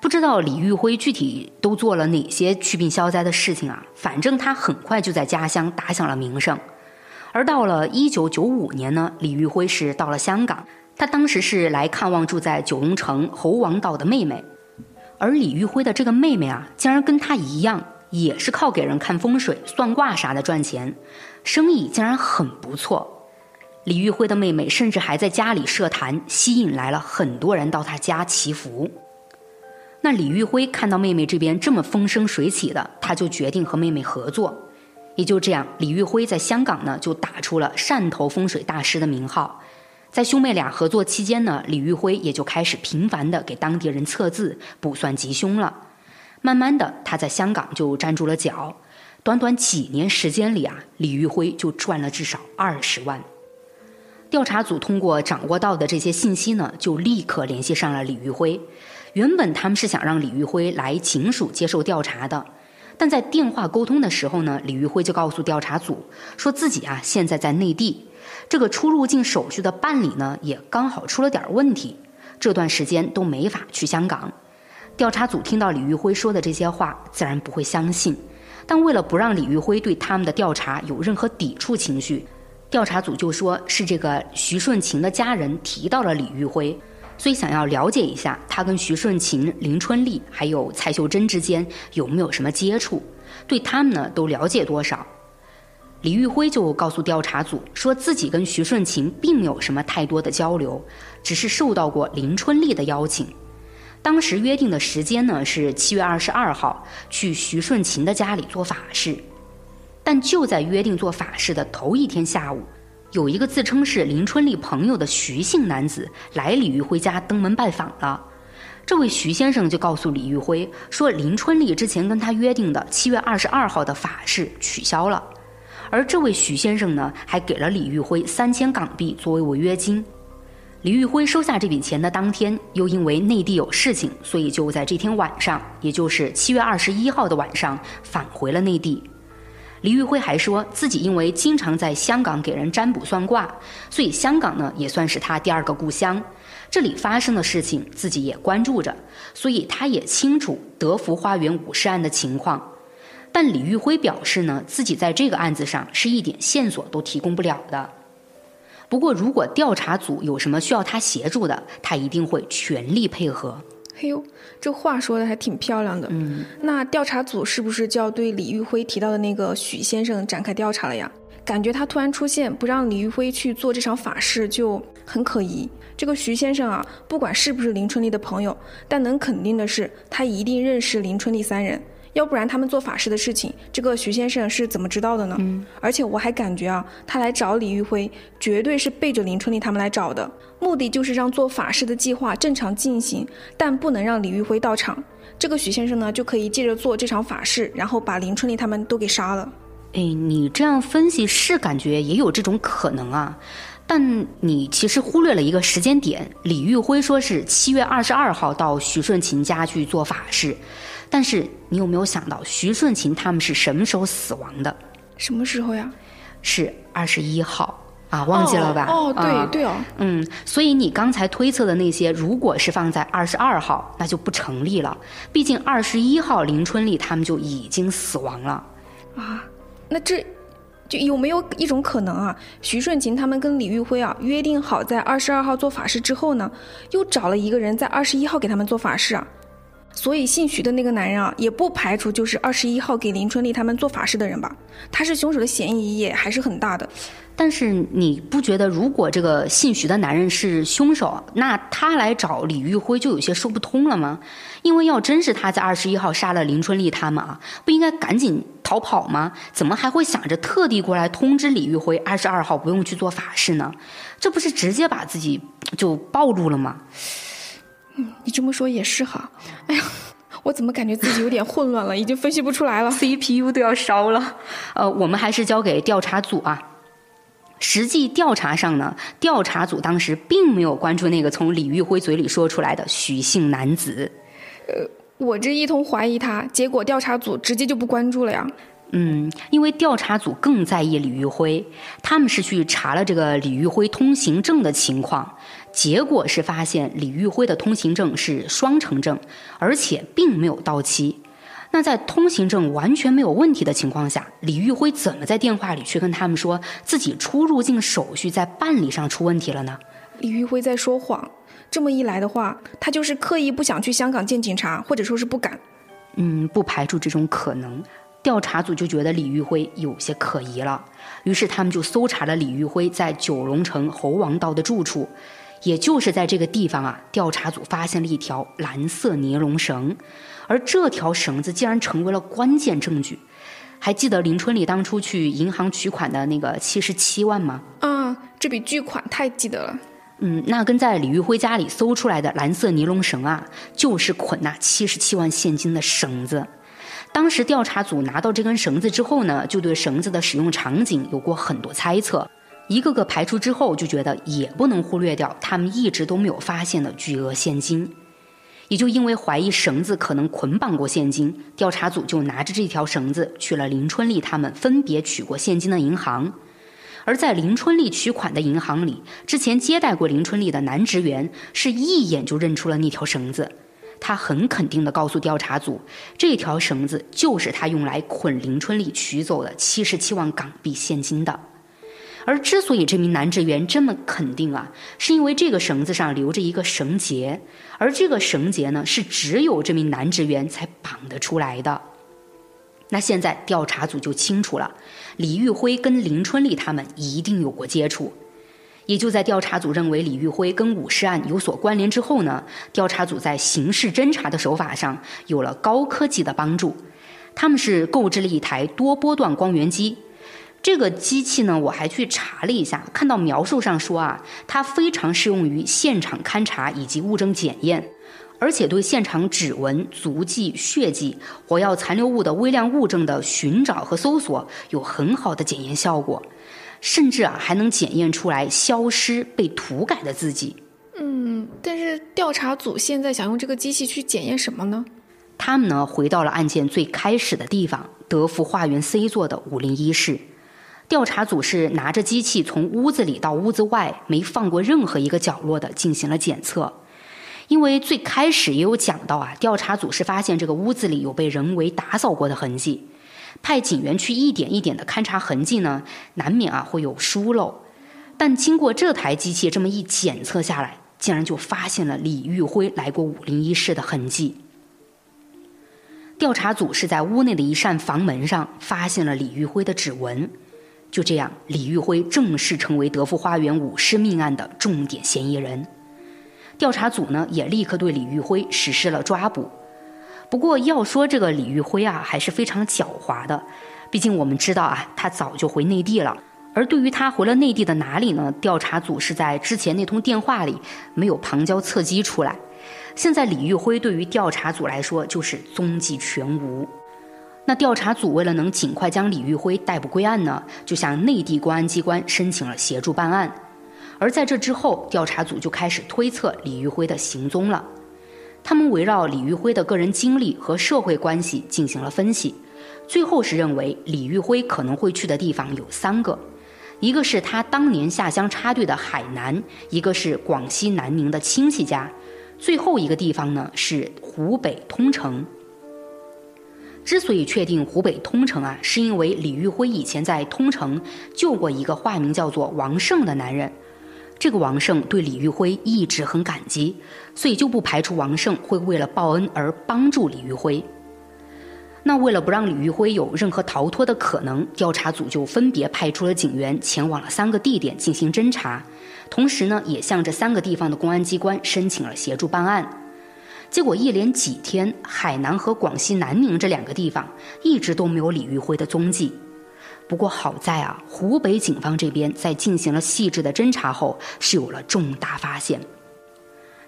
不知道李玉辉具体都做了哪些祛病消灾的事情啊？反正他很快就在家乡打响了名声。而到了一九九五年呢，李玉辉是到了香港，他当时是来看望住在九龙城猴王岛的妹妹。而李玉辉的这个妹妹啊，竟然跟他一样，也是靠给人看风水、算卦啥的赚钱，生意竟然很不错。李玉辉的妹妹甚至还在家里设坛，吸引来了很多人到他家祈福。那李玉辉看到妹妹这边这么风生水起的，他就决定和妹妹合作。也就这样，李玉辉在香港呢就打出了汕头风水大师的名号。在兄妹俩合作期间呢，李玉辉也就开始频繁的给当地人测字、卜算吉凶了。慢慢的，他在香港就站住了脚。短短几年时间里啊，李玉辉就赚了至少二十万。调查组通过掌握到的这些信息呢，就立刻联系上了李玉辉。原本他们是想让李玉辉来警署接受调查的，但在电话沟通的时候呢，李玉辉就告诉调查组，说自己啊现在在内地，这个出入境手续的办理呢也刚好出了点问题，这段时间都没法去香港。调查组听到李玉辉说的这些话，自然不会相信，但为了不让李玉辉对他们的调查有任何抵触情绪。调查组就说是这个徐顺琴的家人提到了李玉辉，所以想要了解一下他跟徐顺琴、林春丽还有蔡秀珍之间有没有什么接触，对他们呢都了解多少。李玉辉就告诉调查组，说自己跟徐顺琴并没有什么太多的交流，只是受到过林春丽的邀请。当时约定的时间呢是七月二十二号去徐顺琴的家里做法事，但就在约定做法事的头一天下午，有一个自称是林春丽朋友的徐姓男子来李玉辉家登门拜访了。这位徐先生就告诉李玉辉说，林春丽之前跟他约定的七月二十二号的法事取消了，而这位徐先生呢还给了李玉辉三千港币作为违约金。李玉辉收下这笔钱的当天，又因为内地有事情，所以就在这天晚上，也就是七月二十一号的晚上返回了内地。李玉辉还说自己因为经常在香港给人占卜算卦，所以香港呢也算是他第二个故乡。这里发生的事情自己也关注着，所以他也清楚德福花园武士案的情况。但李玉辉表示呢，自己在这个案子上是一点线索都提供不了的。不过，如果调查组有什么需要他协助的，他一定会全力配合。嘿呦，这话说的还挺漂亮的。嗯，那调查组是不是就要对李玉辉提到的那个许先生展开调查了呀？感觉他突然出现，不让李玉辉去做这场法事，就很可疑。这个徐先生啊，不管是不是林春丽的朋友，但能肯定的是，他一定认识林春丽三人。要不然他们做法事的事情，这个徐先生是怎么知道的呢？嗯，而且我还感觉啊，他来找李玉辉，绝对是背着林春丽他们来找的，目的就是让做法事的计划正常进行，但不能让李玉辉到场。这个徐先生呢，就可以借着做这场法事，然后把林春丽他们都给杀了。哎，你这样分析是感觉也有这种可能啊，但你其实忽略了一个时间点。李玉辉说是七月二十二号到徐顺琴家去做法事。但是你有没有想到徐顺琴他们是什么时候死亡的？什么时候呀？是二十一号啊，忘记了吧？哦，对对哦。嗯，所以你刚才推测的那些，如果是放在二十二号，那就不成立了。毕竟二十一号林春丽他们就已经死亡了。啊，那这就有没有一种可能啊？徐顺琴他们跟李玉辉啊约定好在二十二号做法事之后呢，又找了一个人在二十一号给他们做法事啊？所以姓徐的那个男人啊，也不排除就是二十一号给林春丽他们做法事的人吧？他是凶手的嫌疑也还是很大的。但是你不觉得，如果这个姓徐的男人是凶手，那他来找李玉辉就有些说不通了吗？因为要真是他在二十一号杀了林春丽他们啊，不应该赶紧逃跑吗？怎么还会想着特地过来通知李玉辉二十二号不用去做法事呢？这不是直接把自己就暴露了吗？嗯，你这么说也是哈。哎呀，我怎么感觉自己有点混乱了，已经分析不出来了，CPU 都要烧了。呃，我们还是交给调查组啊。实际调查上呢，调查组当时并没有关注那个从李玉辉嘴里说出来的许姓男子。呃，我这一通怀疑他，结果调查组直接就不关注了呀。嗯，因为调查组更在意李玉辉，他们是去查了这个李玉辉通行证的情况。结果是发现李玉辉的通行证是双程证，而且并没有到期。那在通行证完全没有问题的情况下，李玉辉怎么在电话里去跟他们说自己出入境手续在办理上出问题了呢？李玉辉在说谎。这么一来的话，他就是刻意不想去香港见警察，或者说是不敢。嗯，不排除这种可能。调查组就觉得李玉辉有些可疑了，于是他们就搜查了李玉辉在九龙城猴王道的住处。也就是在这个地方啊，调查组发现了一条蓝色尼龙绳，而这条绳子竟然成为了关键证据。还记得林春丽当初去银行取款的那个七十七万吗？啊，这笔巨款太记得了。嗯，那跟在李玉辉家里搜出来的蓝色尼龙绳啊，就是捆那七十七万现金的绳子。当时调查组拿到这根绳子之后呢，就对绳子的使用场景有过很多猜测。一个个排除之后，就觉得也不能忽略掉他们一直都没有发现的巨额现金。也就因为怀疑绳子可能捆绑过现金，调查组就拿着这条绳子去了林春丽他们分别取过现金的银行。而在林春丽取款的银行里，之前接待过林春丽的男职员是一眼就认出了那条绳子。他很肯定地告诉调查组，这条绳子就是他用来捆林春丽取走的七十七万港币现金的。而之所以这名男职员这么肯定啊，是因为这个绳子上留着一个绳结，而这个绳结呢，是只有这名男职员才绑得出来的。那现在调查组就清楚了，李玉辉跟林春丽他们一定有过接触。也就在调查组认为李玉辉跟武尸案有所关联之后呢，调查组在刑事侦查的手法上有了高科技的帮助。他们是购置了一台多波段光源机，这个机器呢，我还去查了一下，看到描述上说啊，它非常适用于现场勘查以及物证检验。而且对现场指纹、足迹、血迹、火药残留物的微量物证的寻找和搜索有很好的检验效果，甚至啊还能检验出来消失、被涂改的字迹。嗯，但是调查组现在想用这个机器去检验什么呢？他们呢回到了案件最开始的地方——德福花园 C 座的五零一室。调查组是拿着机器从屋子里到屋子外，没放过任何一个角落的进行了检测。因为最开始也有讲到啊，调查组是发现这个屋子里有被人为打扫过的痕迹，派警员去一点一点的勘察痕迹呢，难免啊会有疏漏。但经过这台机器这么一检测下来，竟然就发现了李玉辉来过五零一室的痕迹。调查组是在屋内的一扇房门上发现了李玉辉的指纹，就这样，李玉辉正式成为德福花园五尸命案的重点嫌疑人。调查组呢也立刻对李玉辉实施了抓捕。不过要说这个李玉辉啊，还是非常狡猾的。毕竟我们知道啊，他早就回内地了。而对于他回了内地的哪里呢？调查组是在之前那通电话里没有旁敲侧击出来。现在李玉辉对于调查组来说就是踪迹全无。那调查组为了能尽快将李玉辉逮捕归案呢，就向内地公安机关申请了协助办案。而在这之后，调查组就开始推测李玉辉的行踪了。他们围绕李玉辉的个人经历和社会关系进行了分析，最后是认为李玉辉可能会去的地方有三个：一个是他当年下乡插队的海南，一个是广西南宁的亲戚家，最后一个地方呢是湖北通城。之所以确定湖北通城啊，是因为李玉辉以前在通城救过一个化名叫做王胜的男人。这个王胜对李玉辉一直很感激，所以就不排除王胜会为了报恩而帮助李玉辉。那为了不让李玉辉有任何逃脱的可能，调查组就分别派出了警员前往了三个地点进行侦查，同时呢，也向这三个地方的公安机关申请了协助办案。结果一连几天，海南和广西南宁这两个地方一直都没有李玉辉的踪迹。不过好在啊，湖北警方这边在进行了细致的侦查后，是有了重大发现。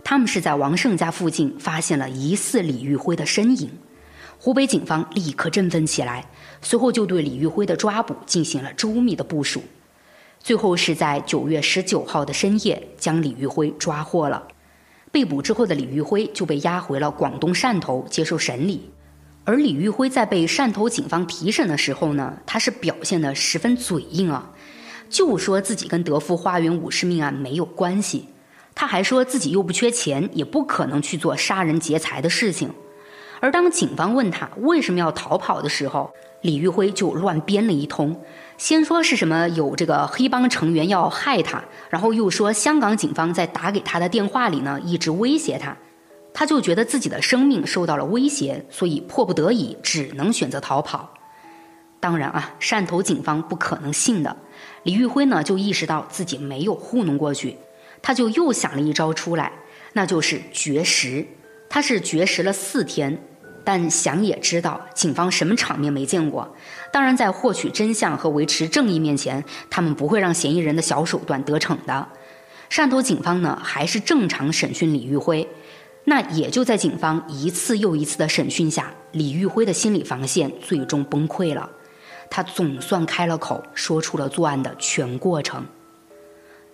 他们是在王胜家附近发现了疑似李玉辉的身影，湖北警方立刻振奋起来，随后就对李玉辉的抓捕进行了周密的部署。最后是在九月十九号的深夜，将李玉辉抓获了。被捕之后的李玉辉就被押回了广东汕头接受审理。而李玉辉在被汕头警方提审的时候呢，他是表现的十分嘴硬啊，就说自己跟德福花园五尸命案没有关系，他还说自己又不缺钱，也不可能去做杀人劫财的事情。而当警方问他为什么要逃跑的时候，李玉辉就乱编了一通，先说是什么有这个黑帮成员要害他，然后又说香港警方在打给他的电话里呢一直威胁他。他就觉得自己的生命受到了威胁，所以迫不得已只能选择逃跑。当然啊，汕头警方不可能信的。李玉辉呢就意识到自己没有糊弄过去，他就又想了一招出来，那就是绝食。他是绝食了四天，但想也知道警方什么场面没见过。当然，在获取真相和维持正义面前，他们不会让嫌疑人的小手段得逞的。汕头警方呢还是正常审讯李玉辉。那也就在警方一次又一次的审讯下，李玉辉的心理防线最终崩溃了。他总算开了口，说出了作案的全过程。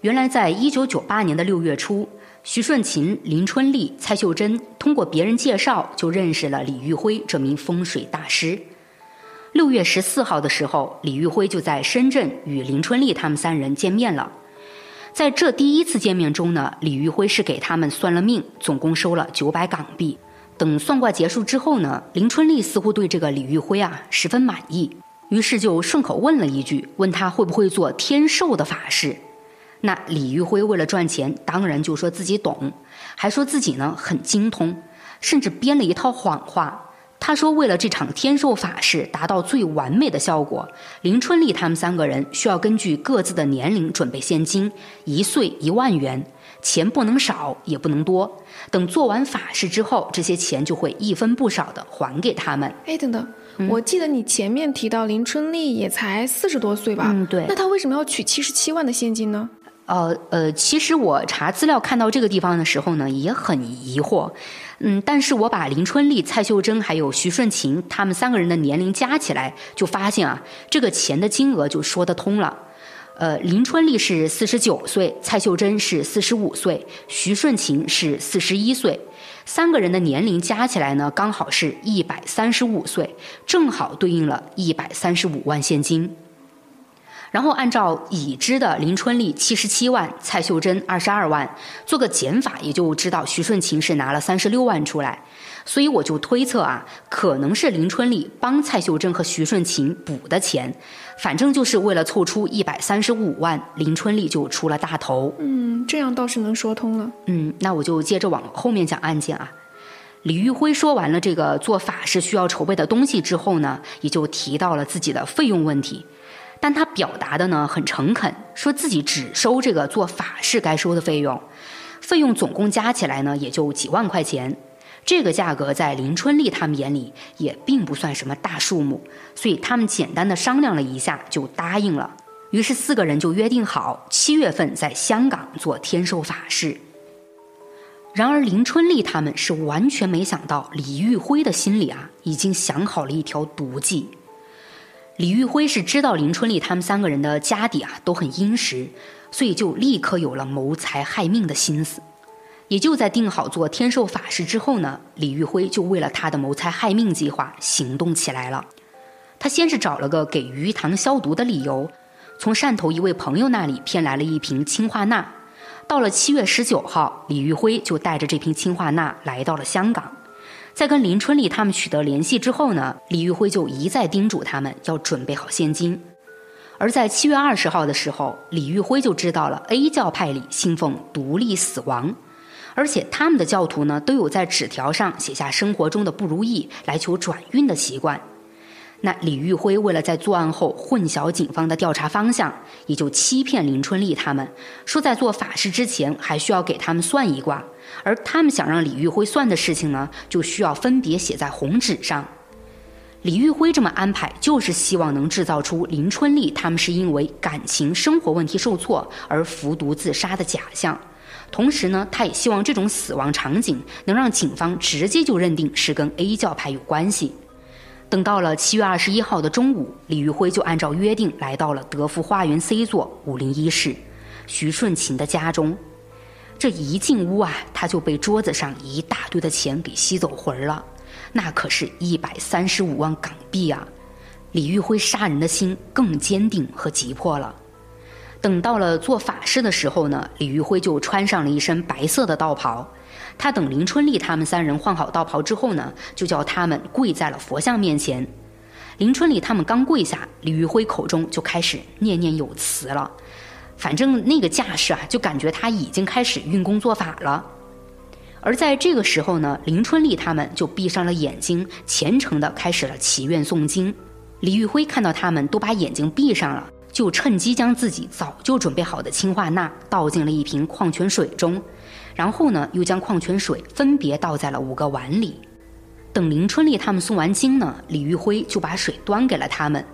原来，在一九九八年的六月初，徐顺琴、林春丽、蔡秀珍通过别人介绍就认识了李玉辉这名风水大师。六月十四号的时候，李玉辉就在深圳与林春丽他们三人见面了。在这第一次见面中呢，李玉辉是给他们算了命，总共收了九百港币。等算卦结束之后呢，林春丽似乎对这个李玉辉啊十分满意，于是就顺口问了一句，问他会不会做天寿的法事。那李玉辉为了赚钱，当然就说自己懂，还说自己呢很精通，甚至编了一套谎话。他说，为了这场天寿法事达到最完美的效果，林春丽他们三个人需要根据各自的年龄准备现金，一岁一万元，钱不能少也不能多。等做完法事之后，这些钱就会一分不少的还给他们。哎，等等，我记得你前面提到林春丽也才四十多岁吧？嗯，对。那她为什么要取七十七万的现金呢？呃呃，其实我查资料看到这个地方的时候呢，也很疑惑。嗯，但是我把林春丽、蔡秀珍还有徐顺琴他们三个人的年龄加起来，就发现啊，这个钱的金额就说得通了。呃，林春丽是四十九岁，蔡秀珍是四十五岁，徐顺琴是四十一岁，三个人的年龄加起来呢，刚好是一百三十五岁，正好对应了一百三十五万现金。然后按照已知的林春丽七十七万，蔡秀珍二十二万，做个减法，也就知道徐顺琴是拿了三十六万出来。所以我就推测啊，可能是林春丽帮蔡秀珍和徐顺琴补的钱，反正就是为了凑出一百三十五万，林春丽就出了大头。嗯，这样倒是能说通了。嗯，那我就接着往后面讲案件啊。李玉辉说完了这个做法事需要筹备的东西之后呢，也就提到了自己的费用问题。但他表达的呢很诚恳，说自己只收这个做法事该收的费用，费用总共加起来呢也就几万块钱，这个价格在林春丽他们眼里也并不算什么大数目，所以他们简单的商量了一下就答应了。于是四个人就约定好七月份在香港做天寿法事。然而林春丽他们是完全没想到，李玉辉的心里啊已经想好了一条毒计。李玉辉是知道林春丽他们三个人的家底啊都很殷实，所以就立刻有了谋财害命的心思。也就在定好做天寿法事之后呢，李玉辉就为了他的谋财害命计划行动起来了。他先是找了个给鱼塘消毒的理由，从汕头一位朋友那里骗来了一瓶氰化钠。到了七月十九号，李玉辉就带着这瓶氰化钠来到了香港。在跟林春丽他们取得联系之后呢，李玉辉就一再叮嘱他们要准备好现金。而在七月二十号的时候，李玉辉就知道了 A 教派里信奉独立死亡，而且他们的教徒呢都有在纸条上写下生活中的不如意来求转运的习惯。那李玉辉为了在作案后混淆警方的调查方向，也就欺骗林春丽他们，说在做法事之前还需要给他们算一卦，而他们想让李玉辉算的事情呢，就需要分别写在红纸上。李玉辉这么安排，就是希望能制造出林春丽他们是因为感情生活问题受挫而服毒自杀的假象，同时呢，他也希望这种死亡场景能让警方直接就认定是跟 A 教派有关系。等到了七月二十一号的中午，李玉辉就按照约定来到了德福花园 C 座五零一室，徐顺琴的家中。这一进屋啊，他就被桌子上一大堆的钱给吸走魂了，那可是一百三十五万港币啊！李玉辉杀人的心更坚定和急迫了。等到了做法事的时候呢，李玉辉就穿上了一身白色的道袍。他等林春丽他们三人换好道袍之后呢，就叫他们跪在了佛像面前。林春丽他们刚跪下，李玉辉口中就开始念念有词了。反正那个架势啊，就感觉他已经开始运功做法了。而在这个时候呢，林春丽他们就闭上了眼睛，虔诚地开始了祈愿诵经。李玉辉看到他们都把眼睛闭上了，就趁机将自己早就准备好的氰化钠倒进了一瓶矿泉水中。然后呢，又将矿泉水分别倒在了五个碗里。等林春丽他们送完经呢，李玉辉就把水端给了他们，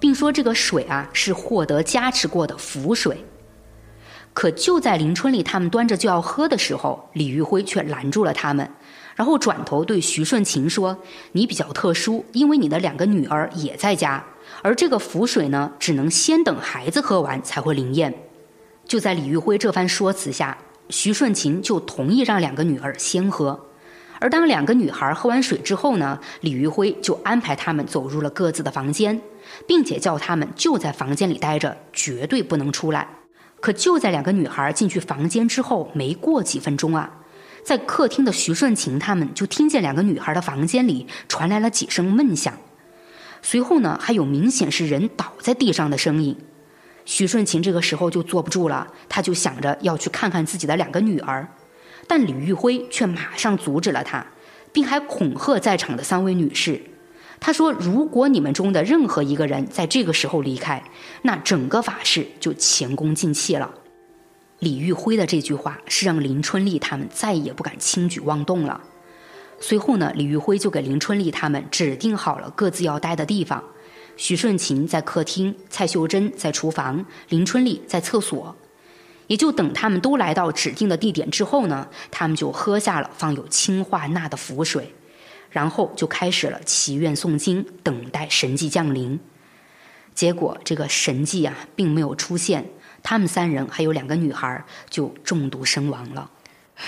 并说这个水啊是获得加持过的符水。可就在林春丽他们端着就要喝的时候，李玉辉却拦住了他们，然后转头对徐顺琴说：“你比较特殊，因为你的两个女儿也在家，而这个符水呢，只能先等孩子喝完才会灵验。”就在李玉辉这番说辞下。徐顺琴就同意让两个女儿先喝，而当两个女孩喝完水之后呢，李玉辉就安排他们走入了各自的房间，并且叫他们就在房间里待着，绝对不能出来。可就在两个女孩进去房间之后，没过几分钟啊，在客厅的徐顺琴他们就听见两个女孩的房间里传来了几声闷响，随后呢，还有明显是人倒在地上的声音。徐顺琴这个时候就坐不住了，他就想着要去看看自己的两个女儿，但李玉辉却马上阻止了他，并还恐吓在场的三位女士。他说：“如果你们中的任何一个人在这个时候离开，那整个法事就前功尽弃了。”李玉辉的这句话是让林春丽他们再也不敢轻举妄动了。随后呢，李玉辉就给林春丽他们指定好了各自要待的地方。许顺琴在客厅，蔡秀珍在厨房，林春丽在厕所。也就等他们都来到指定的地点之后呢，他们就喝下了放有氰化钠的符水，然后就开始了祈愿诵经，等待神迹降临。结果这个神迹啊，并没有出现。他们三人还有两个女孩就中毒身亡了。唉，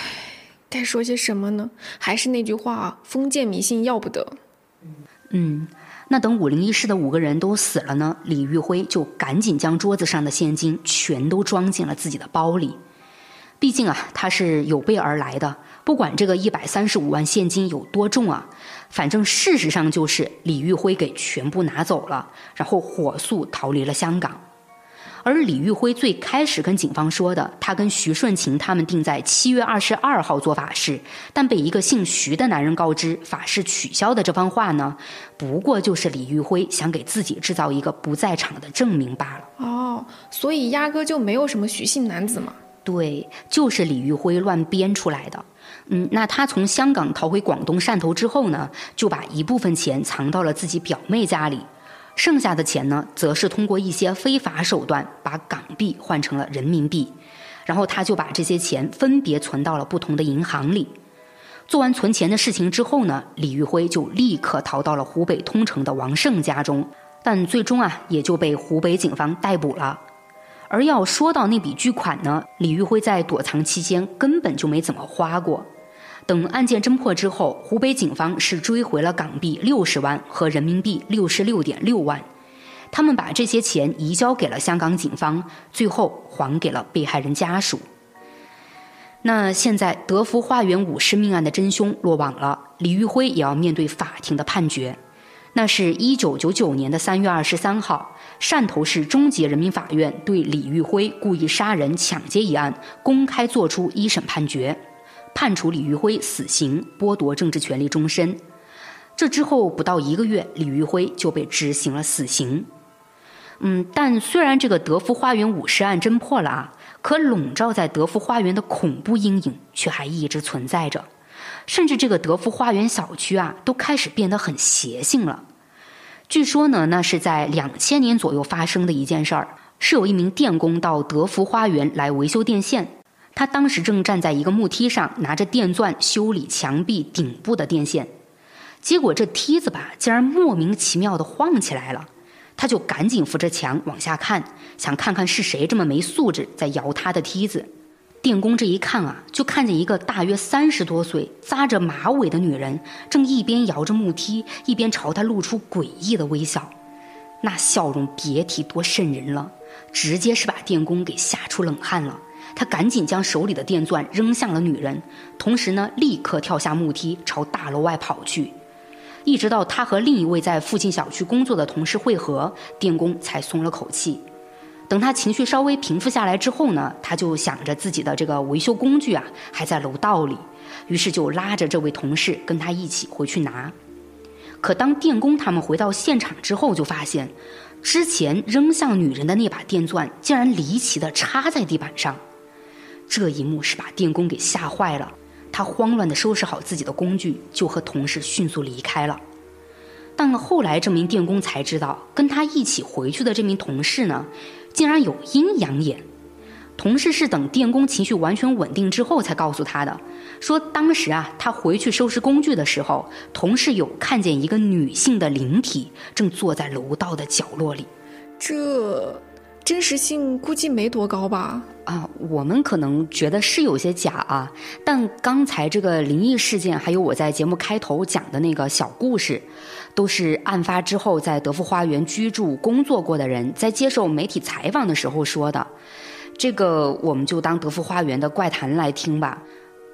该说些什么呢？还是那句话，封建迷信要不得。嗯，那等五零一室的五个人都死了呢，李玉辉就赶紧将桌子上的现金全都装进了自己的包里。毕竟啊，他是有备而来的，不管这个一百三十五万现金有多重啊，反正事实上就是李玉辉给全部拿走了，然后火速逃离了香港。而李玉辉最开始跟警方说的，他跟徐顺琴他们定在七月二十二号做法事，但被一个姓徐的男人告知法事取消的这番话呢，不过就是李玉辉想给自己制造一个不在场的证明罢了。哦，所以压根就没有什么徐姓男子嘛？对，就是李玉辉乱编出来的。嗯，那他从香港逃回广东汕头之后呢，就把一部分钱藏到了自己表妹家里。剩下的钱呢，则是通过一些非法手段把港币换成了人民币，然后他就把这些钱分别存到了不同的银行里。做完存钱的事情之后呢，李玉辉就立刻逃到了湖北通城的王胜家中，但最终啊，也就被湖北警方逮捕了。而要说到那笔巨款呢，李玉辉在躲藏期间根本就没怎么花过。等案件侦破之后，湖北警方是追回了港币六十万和人民币六十六点六万，他们把这些钱移交给了香港警方，最后还给了被害人家属。那现在德福花园五尸命案的真凶落网了，李玉辉也要面对法庭的判决。那是一九九九年的三月二十三号，汕头市中级人民法院对李玉辉故意杀人抢劫一案公开作出一审判决。判处李玉辉死刑，剥夺政治权利终身。这之后不到一个月，李玉辉就被执行了死刑。嗯，但虽然这个德福花园五十案侦破了啊，可笼罩在德福花园的恐怖阴影却还一直存在着。甚至这个德福花园小区啊，都开始变得很邪性了。据说呢，那是在两千年左右发生的一件事儿，是有一名电工到德福花园来维修电线。他当时正站在一个木梯上，拿着电钻修理墙壁顶部的电线，结果这梯子吧，竟然莫名其妙的晃起来了。他就赶紧扶着墙往下看，想看看是谁这么没素质在摇他的梯子。电工这一看啊，就看见一个大约三十多岁、扎着马尾的女人，正一边摇着木梯，一边朝他露出诡异的微笑，那笑容别提多瘆人了，直接是把电工给吓出冷汗了。他赶紧将手里的电钻扔向了女人，同时呢，立刻跳下木梯朝大楼外跑去。一直到他和另一位在附近小区工作的同事会合，电工才松了口气。等他情绪稍微平复下来之后呢，他就想着自己的这个维修工具啊还在楼道里，于是就拉着这位同事跟他一起回去拿。可当电工他们回到现场之后，就发现之前扔向女人的那把电钻竟然离奇的插在地板上。这一幕是把电工给吓坏了，他慌乱地收拾好自己的工具，就和同事迅速离开了。但后来这名电工才知道，跟他一起回去的这名同事呢，竟然有阴阳眼。同事是等电工情绪完全稳定之后才告诉他的，说当时啊，他回去收拾工具的时候，同事有看见一个女性的灵体正坐在楼道的角落里。这。真实性估计没多高吧？啊，我们可能觉得是有些假啊。但刚才这个灵异事件，还有我在节目开头讲的那个小故事，都是案发之后在德福花园居住工作过的人在接受媒体采访的时候说的。这个我们就当德福花园的怪谈来听吧。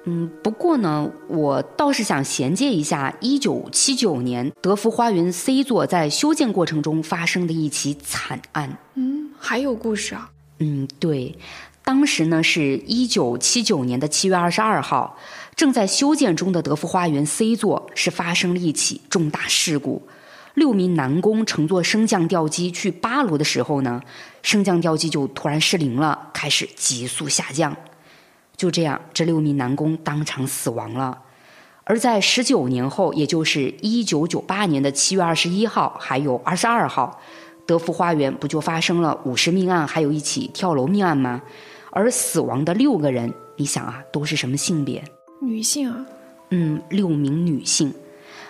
嗯，不过呢，我倒是想衔接一下一九七九年德福花园 C 座在修建过程中发生的一起惨案。嗯，还有故事啊？嗯，对，当时呢是一九七九年的七月二十二号，正在修建中的德福花园 C 座是发生了一起重大事故。六名男工乘坐升降吊机去八楼的时候呢，升降吊机就突然失灵了，开始急速下降。就这样，这六名男工当场死亡了。而在十九年后，也就是一九九八年的七月二十一号，还有二十二号，德福花园不就发生了五十命案，还有一起跳楼命案吗？而死亡的六个人，你想啊，都是什么性别？女性啊？嗯，六名女性。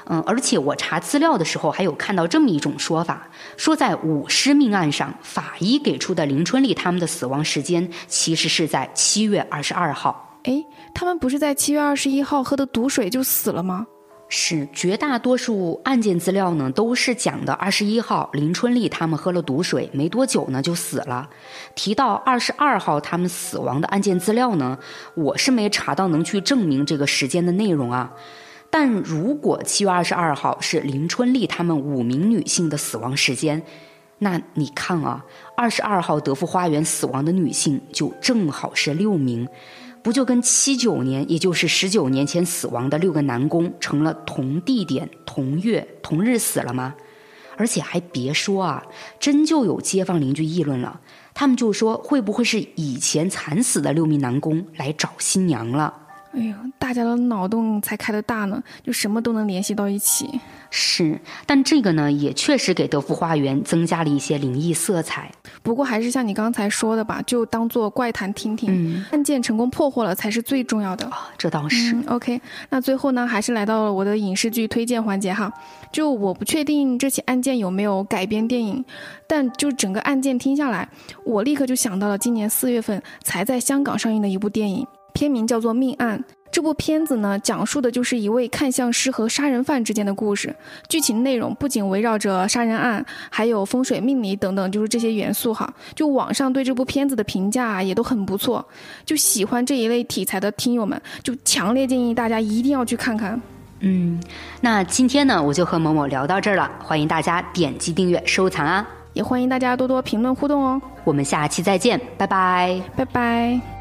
嗯，而且我查资料的时候还有看到这么一种说法，说在五尸命案上，法医给出的林春丽他们的死亡时间其实是在七月二十二号。哎，他们不是在七月二十一号喝的毒水就死了吗？是，绝大多数案件资料呢都是讲的二十一号林春丽他们喝了毒水，没多久呢就死了。提到二十二号他们死亡的案件资料呢，我是没查到能去证明这个时间的内容啊。但如果七月二十二号是林春丽他们五名女性的死亡时间，那你看啊，二十二号德福花园死亡的女性就正好是六名，不就跟七九年，也就是十九年前死亡的六个男工成了同地点、同月、同日死了吗？而且还别说啊，真就有街坊邻居议论了，他们就说会不会是以前惨死的六名男工来找新娘了？哎呦，大家的脑洞才开得大呢，就什么都能联系到一起。是，但这个呢，也确实给德芙花园增加了一些灵异色彩。不过还是像你刚才说的吧，就当做怪谈听听。嗯，案件成功破获了才是最重要的。这倒是。OK，那最后呢，还是来到了我的影视剧推荐环节哈。就我不确定这起案件有没有改编电影，但就整个案件听下来，我立刻就想到了今年四月份才在香港上映的一部电影。片名叫做《命案》。这部片子呢，讲述的就是一位看相师和杀人犯之间的故事。剧情内容不仅围绕着杀人案，还有风水命理等等，就是这些元素哈。就网上对这部片子的评价也都很不错。就喜欢这一类题材的听友们，就强烈建议大家一定要去看看。嗯，那今天呢，我就和某某聊到这儿了。欢迎大家点击订阅、收藏啊！也欢迎大家多多评论互动哦。我们下期再见，拜拜，拜拜。